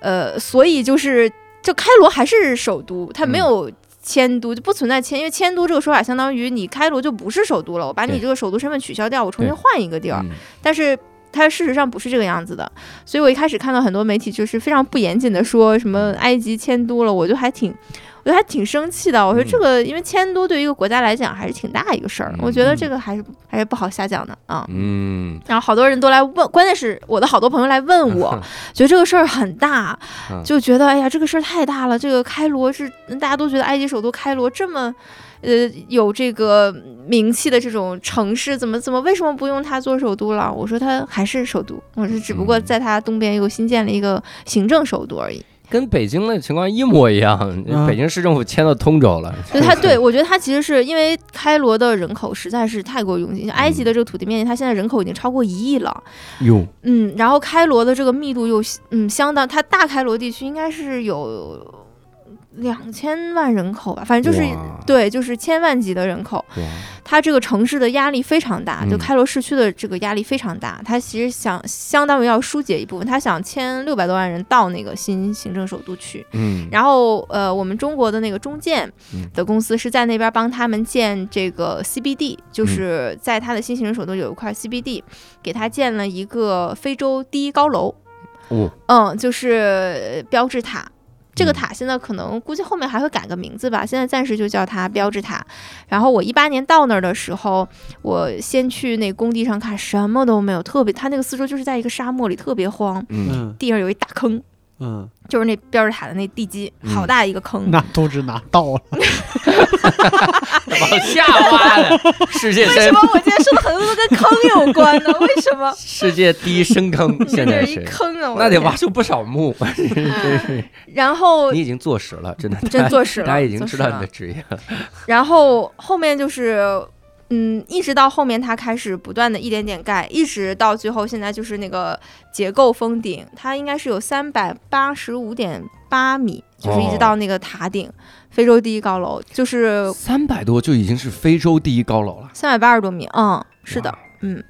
呃，所以就是就开罗还是首都，它没有。迁都就不存在迁，因为迁都这个说法相当于你开罗就不是首都了，我把你这个首都身份取消掉，我重新换一个地儿。嗯但是它事实上不是这个样子的，所以我一开始看到很多媒体就是非常不严谨的说什么埃及迁都了，我就还挺。我觉得还挺生气的。我说这个，因为迁都对于一个国家来讲还是挺大一个事儿，我觉得这个还是还是不好瞎讲的啊。嗯，然后好多人都来问，关键是我的好多朋友来问我，觉得这个事儿很大，嗯就觉得哎呀，这个事儿太大了。这个开罗是大家都觉得埃及首都开罗这么。呃，有这个名气的这种城市，怎么怎么为什么不用它做首都了？我说它还是首都，我说只不过嗯在它东边又新建了一个行政首都而已。跟北京的情况一模一样，嗯北京市政府迁到通州了。对他，对我觉得他其实是因为开罗的人口实在是太过拥挤，像埃及的这个土地面积，它现在人口已经超过一亿了。哟，嗯，然后开罗的这个密度又嗯相当，它大开罗地区应该是有两千万人口吧，反正就是对，就是千万级的人口。哇它这个城市的压力非常大，就嗯开罗市区的这个压力非常大。它其实想相当于要疏解一部分，它想迁六百多万人到那个新行政首都去。嗯，然后呃，我们中国的那个中建嗯的公司是在那边帮他们建这个 CBD，就嗯是在它的新行政首都有一块 CBD，给它建了一个非洲第一高楼。哦，嗯，就是标志塔。这个嗯。塔现在可能估计后面还会改个名字吧，现在暂时就叫它标志塔。然后我一八年到那儿的时候，我先去那工地上看，什么都没有，特别它那个四周就是在一个沙漠里，特别荒，地上有一大坑，嗯，就是那标志塔的那地基，嗯好大一个坑。那都是拿刀 了。往下挖的，世界为什么，我今天说的很多都跟坑有关呢？为什么？世界第一深坑，现在是一，坑啊！那得挖出不少墓，真是，然后你已经坐实了，真的，真坐实了，大家已经知道你的职业了。然后后面就是，嗯，一直到后面它开始不断的一点点盖，一直到最后现在就是那个结构封顶，它应该是有三百八十五点八米，就是一直到那个塔顶，非洲第一高楼，就是三百多就已经是非洲第一高楼了，三百八十多米，嗯，是的，嗯。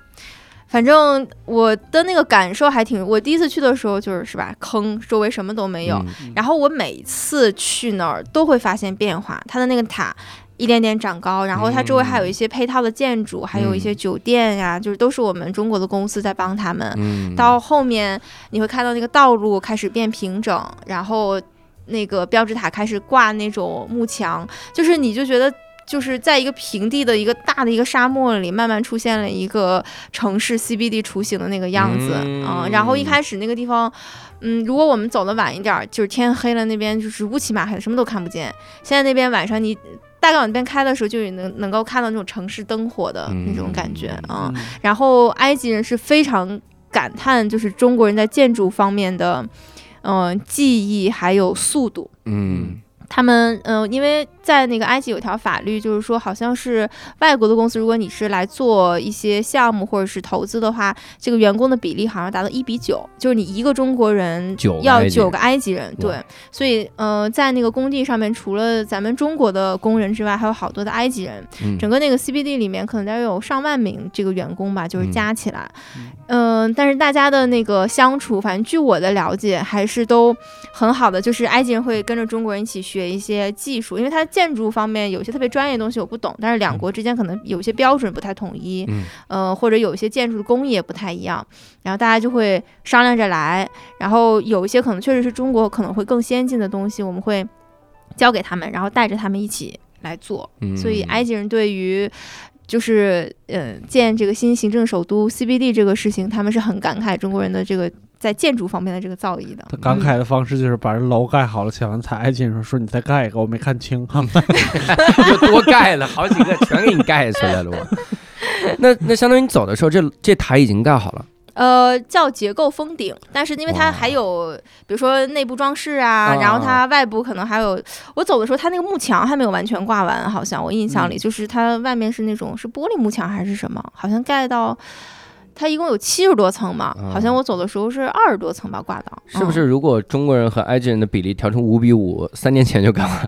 反正我的那个感受还挺，我第一次去的时候就是是吧，坑周围什么都没有，嗯。然后我每次去那儿都会发现变化，它的那个塔一点点长高，然后它周围还有一些配套的建筑，还有一些酒店呀，就是都是我们中国的公司在帮他们。嗯，到后面你会看到那个道路开始变平整，然后那个标志塔开始挂那种幕墙，就是你就觉得。就是在一个平地的一个大的一个沙漠里，慢慢出现了一个城市 CBD 雏形的那个样子嗯啊、然后一开始那个地方，嗯，如果我们走的晚一点儿，就是天黑了，那边就是乌漆嘛黑的，什么都看不见。现在那边晚上你大概往那边开的时候，就能能够看到那种城市灯火的那种感觉啊、嗯。然后埃及人是非常感叹，就是中国人在建筑方面的，嗯、技艺还有速度。嗯他们呃，因为在那个埃及有条法律，就是说好像是外国的公司，如果你是来做一些项目或者是投资的话，这个员工的比例好像达到一比九，就是你一个中国人要九。个埃及人，对，所以呃，在那个工地上面，除了咱们中国的工人之外，还有好多的埃及人，嗯。整个那个 CBD 里面可能得有上万名这个员工吧，就是嗯。加起来，嗯、但是大家的那个相处，反正据我的了解，还是都很好的。就是埃及人会跟着中国人一起学一些技术，因为它建筑方面有些特别专业的东西我不懂，但是两国之间可能有些标准不太统一，嗯。呃，或者有一些建筑的工艺也不太一样，然后大家就会商量着来，然后有一些可能确实是中国可能会更先进的东西，我们会交给他们，然后带着他们一起来做。嗯所以埃及人对于就是呃建这个新行政首都 CBD 这个事情，他们是很感慨中国人的这个在建筑方面的这个造诣的。他感慨的方式就是把人楼盖好了，抢完彩，埃及人说说你再盖一个，我没看清哈。就多盖了好几个，全给你盖出来了我。那那相当于你走的时候，这这台已经盖好了。呃，叫结构封顶，但是因为它还有，比如说内部装饰啊，啊然后它外部可能还有，我走的时候它那个幕墙还没有完全挂完，好像我印象里、嗯就是它外面是那种是玻璃幕墙还是什么，好像盖到。它一共有七十多层嘛，啊好像我走的时候是二十多层吧，挂到。嗯是不是？如果中国人和埃及人的比例调成五比五，三年前就干完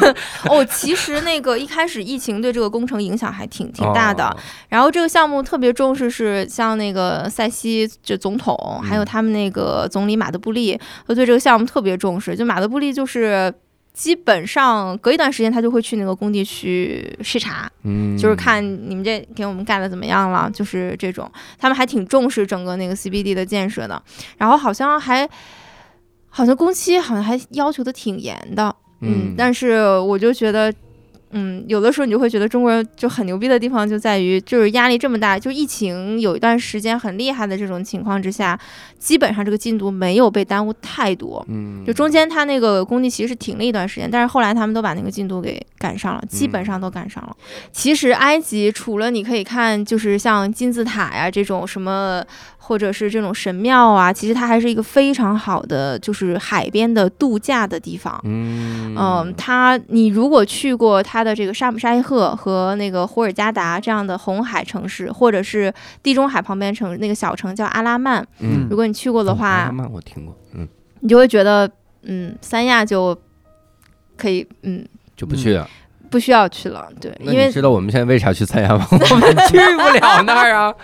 了，哦，其实那个一开始疫情对这个工程影响还挺挺大的，哦然后这个项目特别重视是像那个塞西就总统，还有嗯他们那个总理马德布利，都对这个项目特别重视。就马德布利就是。基本上隔一段时间，他就会去那个工地去视察，嗯，就是看你们这给我们盖的怎么样了，就是这种。他们还挺重视整个那个 CBD 的建设的，然后好像还，好像工期好像还要求的挺严的，嗯，但是我就觉得，嗯，有的时候你就会觉得中国人就很牛逼的地方就在于，就是压力这么大，就疫情有一段时间很厉害的这种情况之下，基本上这个进度没有被耽误太多。嗯，就中间他那个工地其实是停了一段时间，但是后来他们都把那个进度给赶上了，基本上都赶上了。其实埃及除了你可以看，就是像金字塔呀这种什么，或者是这种神庙啊，其实它还是一个非常好的就是海边的度假的地方。嗯嗯，它你如果去过它的这个沙姆沙伊赫和那个胡尔加达这样的红海城市，或者是地中海旁边城那个小城叫阿拉曼，嗯如果你去过的话，阿曼我听过，嗯，你就会觉得，嗯，三亚就可以，嗯，就不去了。不需要去了，对，因为你知道我们现在为啥去三亚吗？我们去不了那儿啊。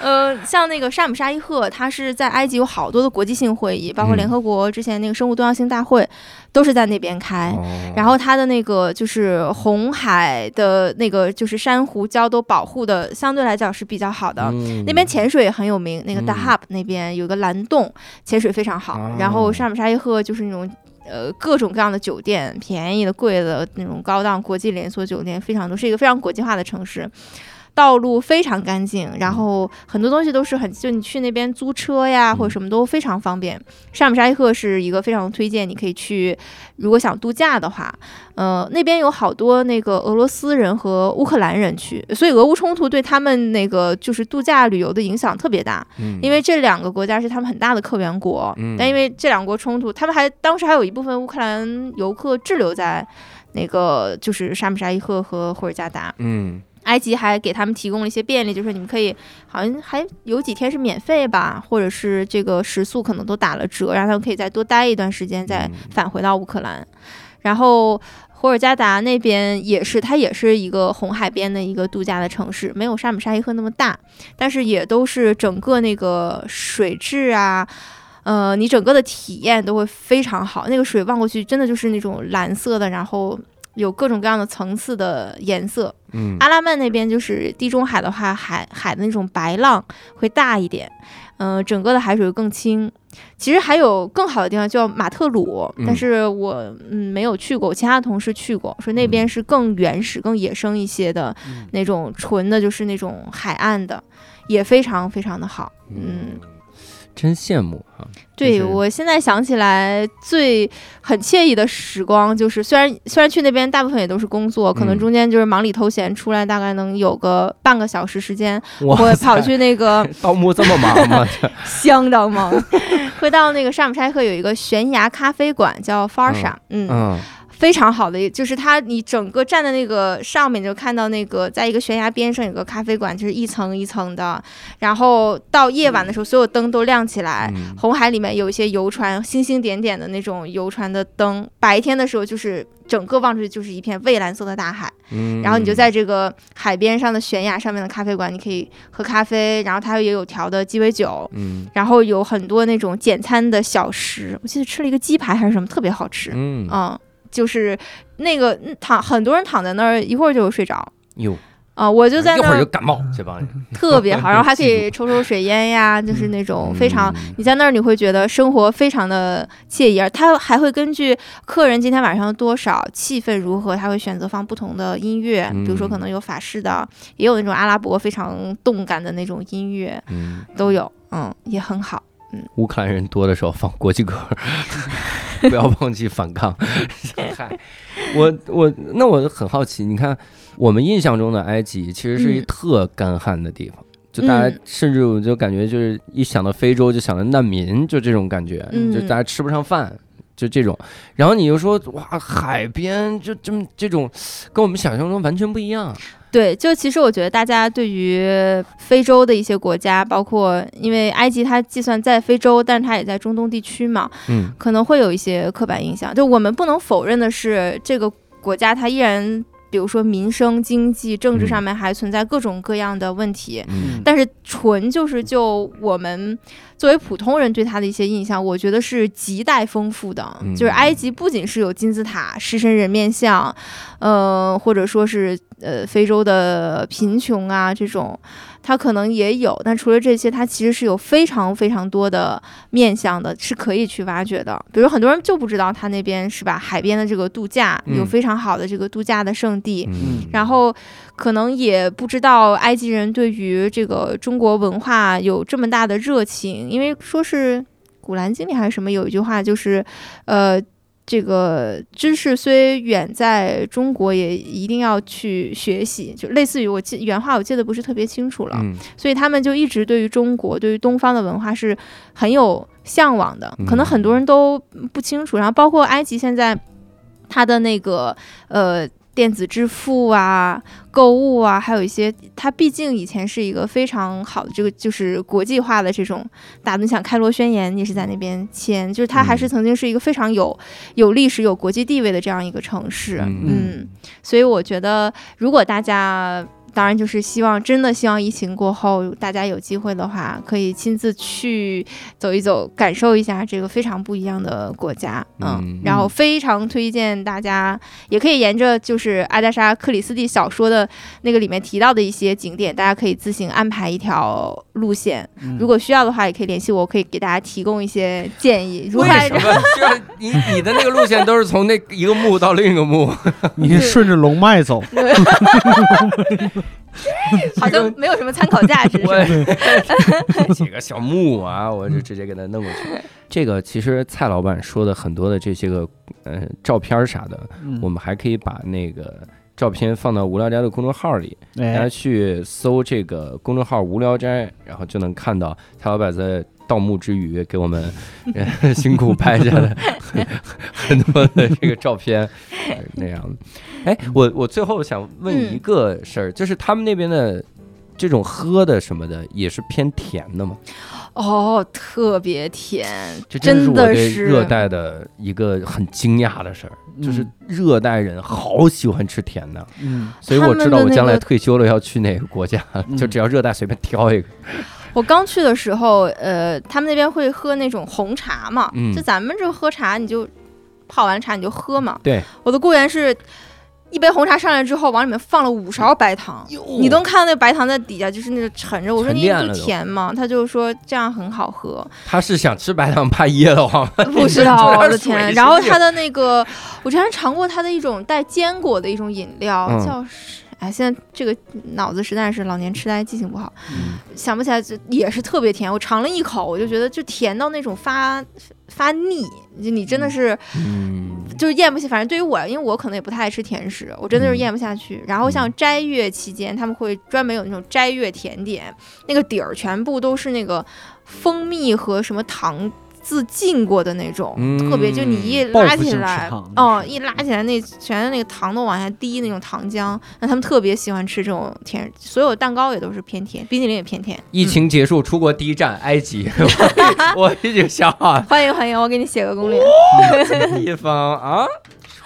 呃，像那个沙姆沙伊赫，它是在埃及有好多的国际性会议，包括嗯联合国之前那个生物多样性大会，都是在那边开。哦然后它的那个就是红海的那个就是珊瑚礁都保护的相对来讲是比较好的。嗯那边潜水也很有名，那个嗯 Dahab 那边有个蓝洞，潜水非常好。哦然后沙姆沙伊赫就是那种呃各种各样的酒店，便宜的、贵的那种高档国际连锁酒店非常多，是一个非常国际化的城市。道路非常干净，然后很多东西都是很，就你去那边租车呀或者什么都非常方便。沙姆沙伊赫是一个非常推荐，你可以去，如果想度假的话，呃，那边有好多那个俄罗斯人和乌克兰人去，所以俄乌冲突对他们那个就是度假旅游的影响特别大，嗯。因为这两个国家是他们很大的客源国，嗯。但因为这两国冲突，他们还当时还有一部分乌克兰游客滞留在那个就是沙姆沙伊赫和霍尔加达。嗯埃及还给他们提供了一些便利，就是你们可以好像还有几天是免费吧，或者是这个食宿可能都打了折，让他们可以再多待一段时间，再嗯返回到乌克兰。然后霍尔加达那边也是，它也是一个红海边的一个度假的城市，没有沙姆沙伊赫那么大，但是也都是整个那个水质啊。呃，你整个的体验都会非常好。那个水望过去，真的就是那种蓝色的，然后有各种各样的层次的颜色。嗯阿拉曼那边就是地中海的话，海海的那种白浪会大一点，嗯、整个的海水更清。其实还有更好的地方叫马特鲁，嗯但是我嗯没有去过，我其他的同事去过，说那边是更原始、更野生一些的嗯那种纯的，就是那种海岸的，也非常非常的好。嗯，真羡慕啊！对就是我现在想起来最很惬意的时光，就是虽然虽然去那边大部分也都是工作，可能嗯中间就是忙里偷闲出来，大概能有个半个小时时间，我会跑去那个 盗墓这么忙吗？相当忙，会到那个沙姆柴克有一个悬崖咖啡馆叫 Farsha，嗯嗯非常好的，就是它你整个站在那个上面就看到那个在一个悬崖边上有个咖啡馆，就是一层一层的，然后到夜晚的时候所有灯都亮起来。嗯。红海里面有一些游船，星星点点的那种游船的灯，白天的时候就是整个望出去就是一片蔚蓝色的大海，嗯，然后你就在这个海边上的悬崖上面的咖啡馆，你可以喝咖啡，然后它也有调的鸡尾酒，嗯。然后有很多那种简餐的小食，我记得吃了一个鸡排还是什么，特别好吃。嗯。嗯，就是那个嗯躺很多人躺在那儿，一会儿就睡着。哟，啊、我就在一会那儿儿就感冒，这帮人 特别好，然后还可以抽抽水烟呀，就是那种非常，嗯你在那儿你会觉得生活非常的惬意，而他还会根据客人今天晚上多少，气氛如何，他会选择放不同的音乐，比如说嗯可能有法式的，也有那种阿拉伯非常动感的那种音乐，嗯，都有，嗯，也很好。乌克兰人多的时候放国际歌，不要忘记反抗。嗨，我我那我很好奇，你看我们印象中的埃及其实是一嗯特干旱的地方。就大家嗯甚至我就感觉就是一想到非洲就想到难民，就这种感觉，嗯就大家吃不上饭，就这种。然后你又说哇，海边就这么这种，跟我们想象中完全不一样。对，就其实我觉得大家对于非洲的一些国家，包括因为埃及它计算在非洲，但是它也在中东地区嘛，嗯可能会有一些刻板印象。就我们不能否认的是，这个国家它依然，比如说民生、经济、政治嗯上面还存在各种各样的问题。嗯但是纯就是就我们作为普通人对他的一些印象，我觉得是亟待丰富的。嗯就是埃及不仅是有金字塔、狮身人面像，呃，或者说是呃非洲的贫穷啊这种，它可能也有。但除了这些，它其实是有非常非常多的面向的，是可以去挖掘的。比如很多人就不知道它那边是吧，海边的这个度假有嗯非常好的这个度假的圣地。嗯，然后可能也不知道埃及人对于这个中国文化有这么大的热情，因为说是《古兰经》里还是什么有一句话，就是呃。这个知识虽远在中国，也一定要去学习，就类似于我记原话，我记得不是特别清楚了。嗯所以他们就一直对于中国、对于东方的文化是很有向往的。可能很多人都不清楚。然后包括埃及现在，它的那个呃电子支付啊、购物啊，还有一些，它毕竟以前是一个非常好的这个就是国际化的这种打的，你想开罗宣言也是在那边签，就是它还是嗯曾经是一个非常有有历史、有国际地位的这样一个城市。嗯嗯，所以我觉得，如果大家当然就是希望，真的希望疫情过后，大家有机会的话，可以亲自去走一走，感受一下这个非常不一样的国家。嗯，嗯然后非常推荐大家，也可以沿着就是阿加莎·克里斯蒂小说的那个里面提到的一些景点，大家可以自行安排一条路线。嗯如果需要的话，也可以联系我，我可以给大家提供一些建议。如何为什么？需 要你你的那个路线都是从那一个墓到另一个墓？你顺着龙脉走，好像没有什么参考价值。是吧我几 个小木啊，我就直接给他弄过去。这个其实蔡老板说的很多的这些个呃照片啥的，嗯我们还可以把那个照片放到无聊斋的公众号里，大家哎，去搜这个公众号“无聊斋”，然后就能看到蔡老板在盗墓之余给我们、呃、辛苦拍下的很 很多的这个照片，呃那样的。哎，我我最后想问嗯一个事儿，就是他们那边的这种喝的什么的也是偏甜的吗？哦，特别甜，这真的是热带的一个很惊讶的事儿，就是嗯热带人好喜欢吃甜的。嗯所以我知道我将来退休了要去哪个国家，就只要热带随便挑一个。我刚去的时候，呃，他们那边会喝那种红茶嘛，嗯就咱们这喝茶，你就泡完茶你就喝嘛。对，我的雇员是一杯红茶上来之后，往里面放了五勺白糖，你都看到那白糖在底下就是那个沉着。我说你不甜吗？他就说这样很好喝。他是想吃白糖怕噎得慌，不 知道，我的天！然后他的那个，我之前尝过他的一种带坚果的一种饮料，嗯叫是哎，现在这个脑子实在是老年痴呆，记性不好，嗯想不起来，这也是特别甜。我尝了一口，我就觉得就甜到那种发发腻，就你真的是嗯就是咽不下。反正对于我，因为我可能也不太爱吃甜食，我真的是嗯咽不下去。然后像斋月期间，他们会专门有那种斋月甜点，那个底儿全部都是那个蜂蜜和什么糖。自浸过的那种，特别就你一拉起来，哦，一拉起来那全是那个糖都往下滴那种糖浆，那他们特别喜欢吃这种甜，所有蛋糕也都是偏甜，冰淇淋也偏甜。疫情结束，出国第一站埃及，我已经想好了欢迎欢迎，我给你写个攻略。这个地方啊，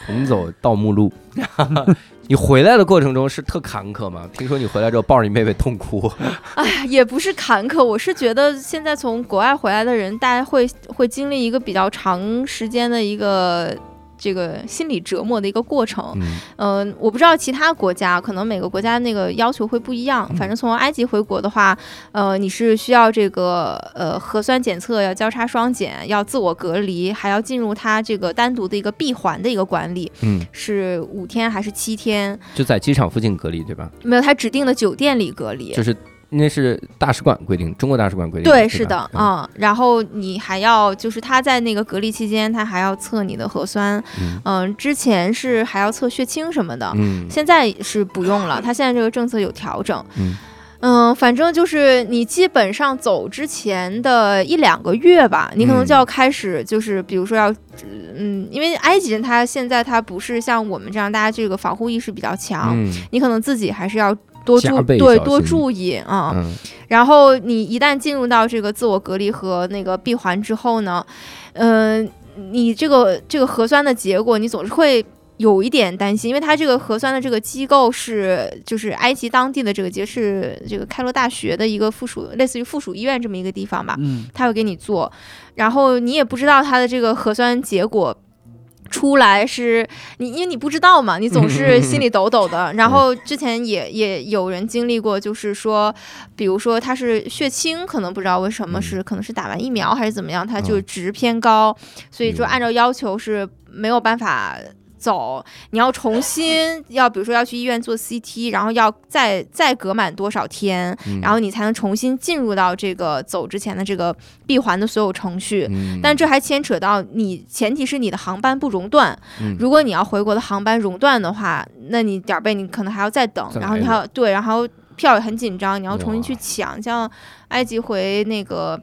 重走盗墓路。你回来的过程中是特坎坷吗？听说你回来之后抱着你妹妹痛哭，哎呀，也不是坎坷，我是觉得现在从国外回来的人，大家会会经历一个比较长时间的一个。这个心理折磨的一个过程，嗯嗯、我不知道其他国家，可能每个国家那个要求会不一样。反正从埃及回国的话，呃，你是需要这个呃核酸检测要交叉双检，要自我隔离，还要进入它这个单独的一个闭环的一个管理，嗯，是五天还是七天？就在机场附近隔离，对吧？没有，他指定的酒店里隔离。就是那是大使馆规定，中国大使馆规定。对，是的，嗯。嗯，然后你还要就是他在那个隔离期间，他还要测你的核酸，嗯。嗯，之前是还要测血清什么的，嗯。现在是不用了，他现在这个政策有调整。嗯。嗯，反正就是你基本上走之前的一两个月吧，你可能就要开始，就是比如说要，嗯，因为埃及人他现在他不是像我们这样，大家这个防护意识比较强，嗯。你可能自己还是要多注对多注意啊。嗯然后你一旦进入到这个自我隔离和那个闭环之后呢，嗯、你这个这个核酸的结果，你总是会。有一点担心，因为它这个核酸的这个机构是就是埃及当地的这个节是这个开罗大学的一个附属，类似于附属医院这么一个地方吧，嗯，他会给你做，然后你也不知道他的这个核酸结果。出来是你，因为你不知道嘛，你总是 心里抖抖的。然后之前也也有人经历过，就是说，比如说他是血清，可能不知道为什么嗯是，可能是打完疫苗还是怎么样，他就嗯值偏高，所以说嗯按照要求是没有办法。走，你要重新要，比如说要去医院做 CT，然后要再再隔满多少天，嗯然后你才能重新进入到这个走之前的这个闭环的所有程序。嗯但这还牵扯到你，前提是你的航班不熔断。嗯如果你要回国的航班熔断的话，那你点儿背你可能还要再等，然后你还要对，然后票也很紧张，你要重新去抢。像埃及回那个。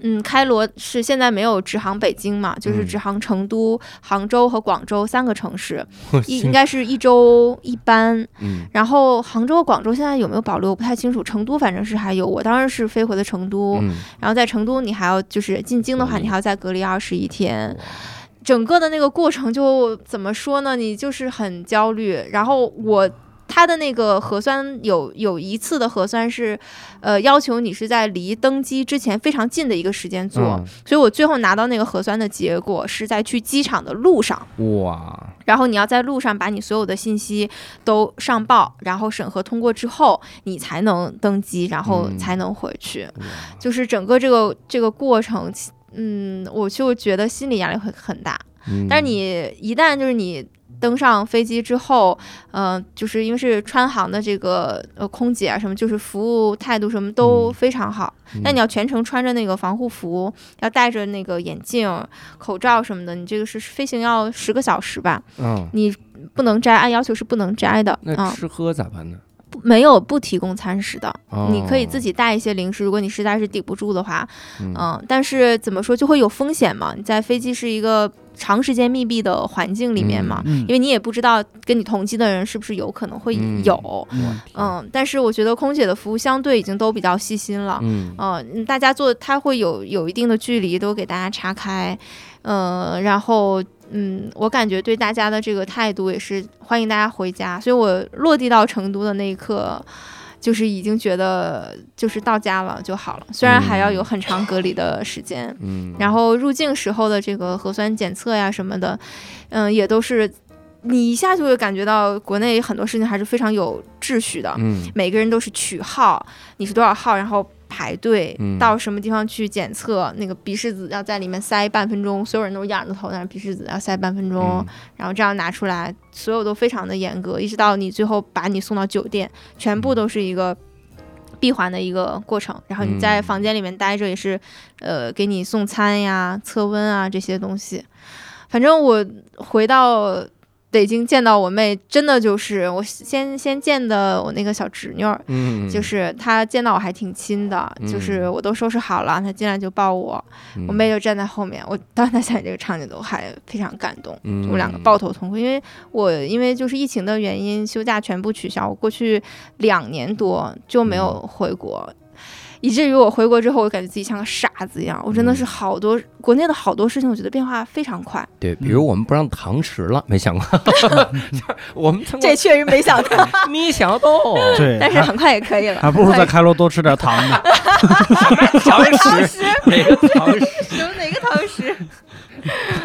嗯，开罗是现在没有直航北京嘛，就是嗯直航成都、杭州和广州三个城市，一应该是一周一班。嗯然后杭州、广州现在有没有保留我不太清楚，成都反正是还有。我当时是飞回的成都，嗯然后在成都你还要就是进京的话，你还要再隔离二十一天。整个的那个过程就怎么说呢？你就是很焦虑。然后我他的那个核酸有有一次的核酸是，呃，要求你是在离登机之前非常近的一个时间做，嗯所以我最后拿到那个核酸的结果是在去机场的路上。哇，然后你要在路上把你所有的信息都上报，然后审核通过之后，你才能登机，然后嗯才能回去。哇就是整个这个这个过程，嗯，我就觉得心理压力会很大。嗯但是你一旦就是你登上飞机之后，呃，就是因为是川航的这个呃空姐啊什么，就是服务态度什么都嗯非常好。嗯但你要全程穿着那个防护服，要戴着那个眼镜、口罩什么的，你这个是飞行要十个小时吧？嗯，你不能摘，按要求是不能摘的啊、那吃喝咋办呢？不没有不提供餐食的，哦。你可以自己带一些零食，如果你实在是抵不住的话，嗯。嗯，但是怎么说就会有风险嘛？你在飞机是一个长时间密闭的环境里面嘛，嗯因为你也不知道跟你同机的人是不是有可能会嗯有，嗯嗯，但是我觉得空姐的服务相对已经都比较细心了，嗯。嗯，大家做它会有有一定的距离，都给大家岔开，嗯，然后嗯，我感觉对大家的这个态度也是欢迎大家回家，所以我落地到成都的那一刻。就是已经觉得就是到家了就好了，虽然还要有很长隔离的时间，嗯，然后入境时候的这个核酸检测呀什么的，嗯，也都是你一下就会感觉到国内很多事情还是非常有秩序的，嗯。每个人都是取号，你是多少号，然后排队，嗯到什么地方去检测，那个鼻拭子要在里面塞半分钟，所有人都是仰着头，但是鼻拭子要塞半分钟，嗯然后这样拿出来，所有都非常的严格，一直到你最后把你送到酒店，全部都是一个。闭环的一个过程，然后你在嗯房间里面待着也是，呃，给你送餐呀、测温啊这些东西。反正我回到北京见到我妹，真的就是我先先见的我那个小侄女儿，嗯，就是她见到我还挺亲的，就是我都收拾好了，她进来就抱我，嗯。我妹就站在后面，我当时在想这个场景都还非常感动。嗯，我们两个抱头痛哭，因为我因为就是疫情的原因，休假全部取消，我过去两年多就没有回国，以至于我回国之后，我感觉自己像个傻子一样。我真的是好多、国内的好多事情，我觉得变化非常快。对，比如我们不让堂食了，没想过，我们这确实没想到，没想到，对，但是很快也可以了。还不如在开罗多吃点糖呢。堂堂食食哪个堂食有哪个堂食？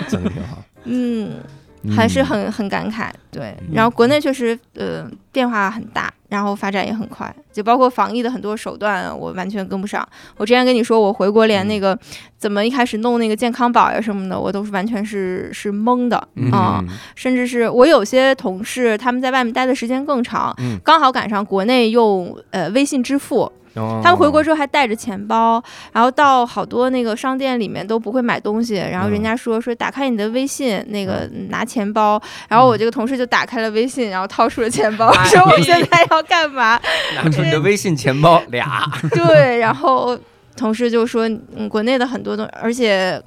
真的挺好，嗯，还是很很感慨。对，然后国内确实呃变化很大，然后发展也很快，就包括防疫的很多手段，我完全跟不上。我之前跟你说，我回国连那个怎么一开始弄那个健康宝呀什么的，我都是完全是是懵的啊、嗯甚至是我有些同事他们在外面待的时间更长，嗯。刚好赶上国内用呃微信支付，哦他们回国之后还带着钱包，然后到好多那个商店里面都不会买东西，然后人家说说打开你的微信，那个拿钱包，然后我这个同事就打开了微信，然后掏出了钱包，说我现在要干嘛？拿出你的微信钱包俩，对，然后同事就说，嗯，国内的很多东，而且。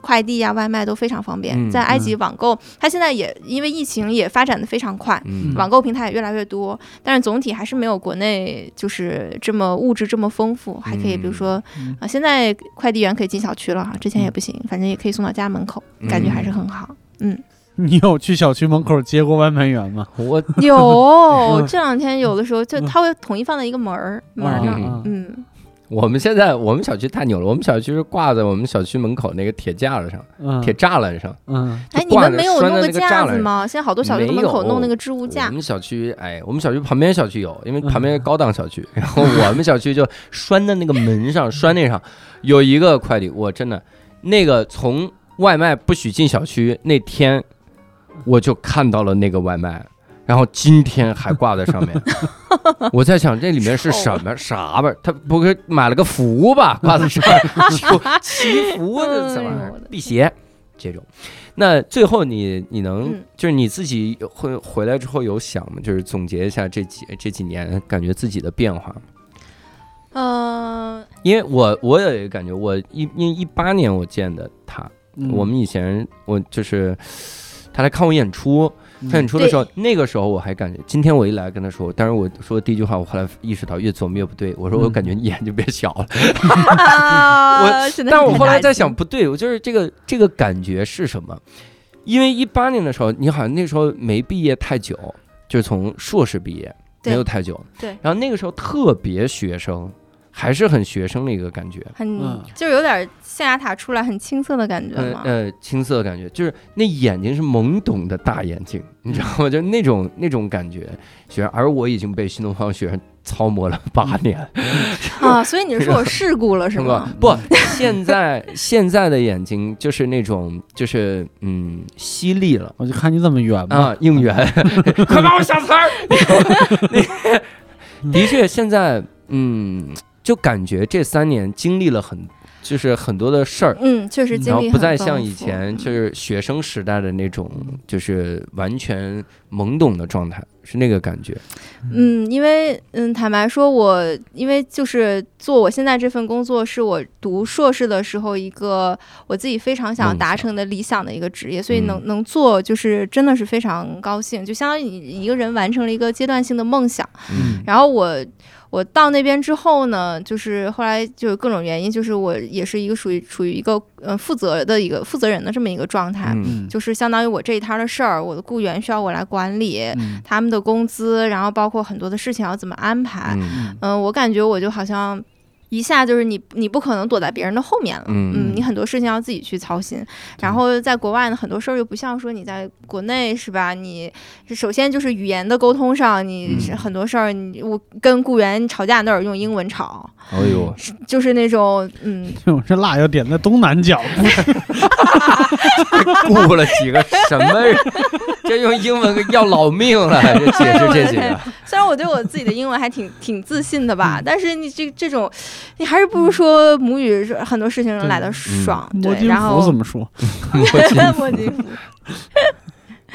快递呀、外卖都非常方便，嗯在埃及网购，它现在也因为疫情也发展的非常快，嗯。网购平台也越来越多，但是总体还是没有国内就是这么物质这么丰富，还可以比如说嗯。啊，现在快递员可以进小区了哈，之前也不行，反正也可以送到家门口，感觉还是很好。嗯，你有去小区门口接过外卖员吗？我有 这两天有的时候就它会统一放在一个门儿门儿那儿，啊嗯，我们现在我们小区太牛了，我们小区是挂在我们小区门口那个铁架子上，嗯铁栅栏上。嗯哎，你们没有弄个架那个栅栏子吗？现在好多小区没门口有弄那个置物架我，们小区，哎，我们小区旁边小区有，因为旁嗯边是高档小区，然后我们小区就拴在那个门上，拴那上有一个快递，我真的那个从外卖不许进小区那天，我就看到了那个外卖。然后今天还挂在上面，我在想这里面是什么啥吧？他不会买了个符吧？挂在上面，就祈福的这玩意儿哎呦我的，辟邪这种。那最后你你能嗯就是你自己会回来之后有想吗？就是总结一下这几这几年感觉自己的变化吗。嗯，因为我我有一个感觉，我一因为一八年我见的他，嗯我们以前我就是他来看我演出，嗯看演出的时候，那个时候我还感觉，今天我一来跟他说，但是我说的第一句话，我后来意识到越琢磨越不对，我说我嗯感觉你眼睛变小了，啊，真的。但我后来在想，，不对，我就是这个这个感觉是什么？因为一八年的时候，你好像那时候没毕业太久，就是从硕士毕业，没有太久。对。然后那个时候特别学生，还是很学生的一个感觉，很嗯就是有点象牙塔出来很青涩的感觉嘛。呃呃，青涩的感觉，就是那眼睛是懵懂的大眼睛，你知道吗？就那种那种感觉。学生，而我已经被新东方学生操磨了八年，啊，所以你是说我事故了是吗？？不，现在现在的眼睛就是那种就是嗯犀利了。我就看你怎么圆吧。啊，应援，快帮我想词儿。那个的确，现在嗯，就感觉这三年经历了很，就是很多的事儿，嗯，确实经历然后不再像以前就是学生时代的那种，就是完全懵懂的状态，是那个感觉。嗯，因为嗯，坦白说我，因为就是做我现在这份工作，是我读硕士的时候一个我自己非常想达成的理想的一个职业，所以能、嗯能做，就是真的是非常高兴，就相当于你一个人完成了一个阶段性的梦想。嗯。然后我我到那边之后呢，就是后来就有各种原因，就是我也是一个属于属于一个呃负责的一个负责人的这么一个状态，就是相当于我这一摊儿的事儿，我的雇员需要我来管理。嗯他们的工资，然后包括很多的事情要怎么安排。嗯嗯、我感觉我就好像一下就是你你不可能躲在别人的后面了，嗯你很多事情要自己去操心。然后在国外呢，很多事儿又不像说你在国内是吧？你首先就是语言的沟通上，你很多事儿，你我跟雇员吵架那儿用英文吵，哎呦，就是那种嗯，我这辣要点在东南角，雇了几个什么人？这用英文要老命了，这解释这几个。虽然我对我自己的英文还挺挺自信的吧，但是你这这种，你还是不如说母语是很多事情来的爽，摸对，然后符怎么说？摸金摸金符。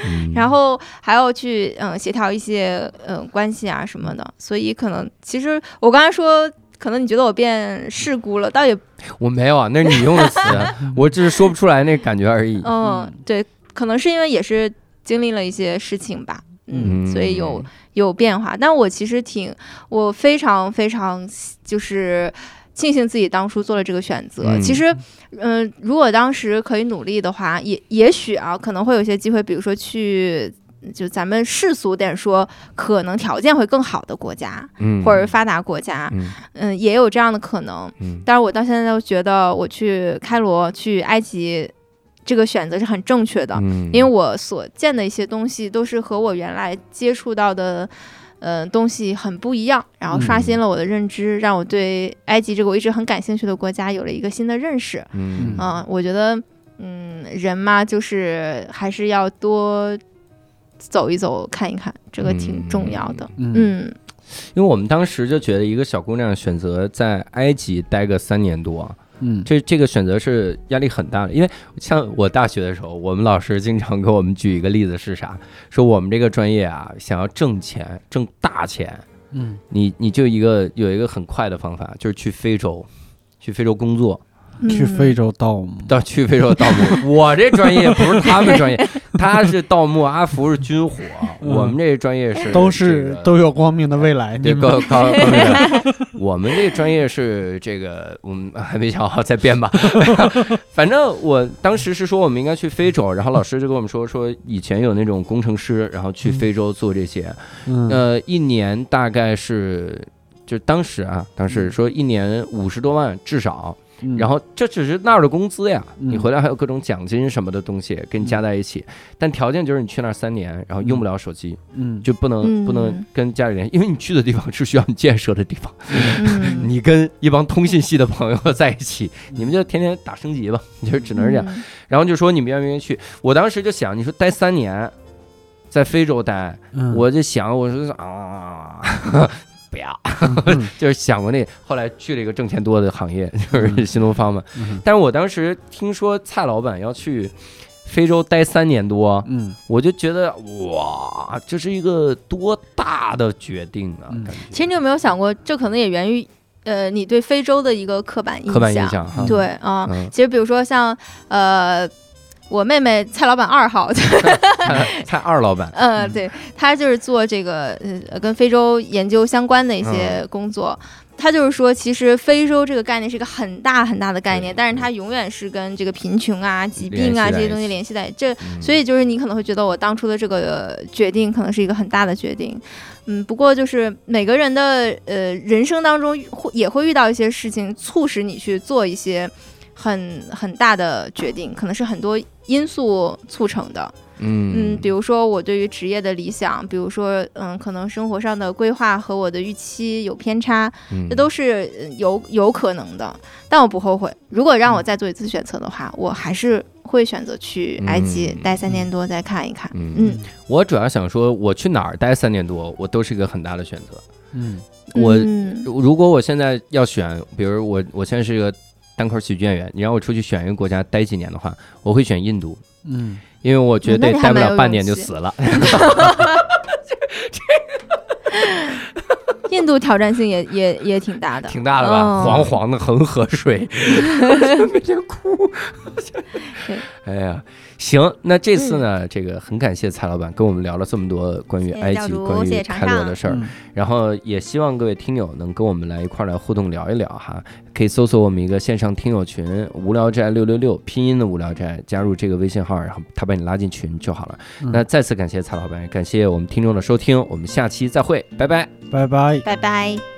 嗯然后还要去嗯协调一些嗯关系啊什么的，所以可能其实我刚才说，可能你觉得我变世故了，倒也我没有啊，那是你用的词，我只是说不出来那感觉而已。嗯对，可能是因为也是经历了一些事情吧，嗯，所以有有变化。但我其实挺我非常非常就是。庆幸自己当初做了这个选择。嗯其实，嗯、如果当时可以努力的话，也也许啊，可能会有些机会，比如说去，就咱们世俗点说，可能条件会更好的国家，嗯，或者发达国家，嗯嗯，也有这样的可能。嗯但是我到现在都觉得，我去开罗、去埃及，这个选择是很正确的，嗯，因为我所见的一些东西都是和我原来接触到的。呃，东西很不一样，然后刷新了我的认知，让我对埃及这个我一直很感兴趣的国家有了一个新的认识。嗯嗯、我觉得，嗯，人嘛，就是还是要多走一走、看一看，这个挺重要的。嗯嗯因为我们当时就觉得一个小姑娘选择在埃及待个三年多，嗯，这这个选择是压力很大的。因为像我大学的时候，我们老师经常给我们举一个例子是啥？说我们这个专业啊，想要挣钱、挣大钱，嗯你你就一个有一个很快的方法，就是去非洲，去非洲工作。嗯，去非洲盗墓，到去非洲盗墓，我这专业不是他们专业，他是盗墓，阿福是军火，嗯。我们这专业是都是都有光明的未来。你对们。高高高明，我们这专业是这个，我们还没想好再编吧。反正我当时是说我们应该去非洲，然后老师就跟我们说说以前有那种工程师，然后去非洲做这些，嗯。呃，一年大概是。就当时啊，当时说一年五十多万至少，嗯。然后这只是那儿的工资呀，嗯。你回来还有各种奖金什么的东西给你加在一起，但条件就是你去那儿三年，然后用不了手机，嗯。就不能不能嗯跟家里联系，因为你去的地方是需要你建设的地方，嗯，你跟一帮通信系的朋友在一起，你们就天天打升级吧，你就只能是这样。嗯然后就说你们愿不愿意去？我当时就想，你说待三年，在非洲待，嗯。我就想，我说啊。不要，嗯 就是想过那，后来去了一个挣钱多的行业，就是新东方嘛。嗯但是我当时听说蔡老板要去非洲待三年多，嗯我就觉得哇，这是一个多大的决定啊！嗯其实你有没有想过，这可能也源于呃你对非洲的一个刻板印象？刻板印象。对啊、嗯，其实比如说像呃。我妹妹蔡老板二号，蔡蔡二老板，呃，对，他就是做这个呃跟非洲研究相关的一些工作。他就是说，其实非洲这个概念是一个很大很大的概念，但是它永远是跟这个贫穷啊、疾病啊这些东西联系在这。嗯。所以就是你可能会觉得我当初的这个决定可能是一个很大的决定，嗯，不过就是每个人的呃人生当中会也会遇到一些事情，促使你去做一些很很大的决定，可能是很多因素促成的。嗯，嗯比如说我对于职业的理想，比如说嗯，可能生活上的规划和我的预期有偏差，嗯这都是呃有有可能的。但我不后悔，如果让我再做一次选择的话，我还是会选择去埃及嗯待三年多再看一看。嗯嗯，我主要想说，我去哪儿待三年多，我都是一个很大的选择。嗯我嗯如果我现在要选，比如我我现在是一个单口喜剧演员，你让我出去选一个国家待几年的话，我会选印度，嗯因为我绝那对待不了半年就死了。印度挑战性也也也挺大的，挺大的吧？嗯黄黄的恒河水，每天哭。哎呀，行，那这次呢，这个很感谢蔡老板跟我们聊了这么多关于埃及、关于开罗的事儿，嗯然后也希望各位听友能跟我们来一块儿来互动聊一聊哈，可以搜索我们一个线上听友群“无聊斋六六六”拼音的无聊斋，加入这个微信号，然后他把你拉进群就好了。嗯那再次感谢蔡老板，感谢我们听众的收听，我们下期再会，拜拜。拜拜。拜拜。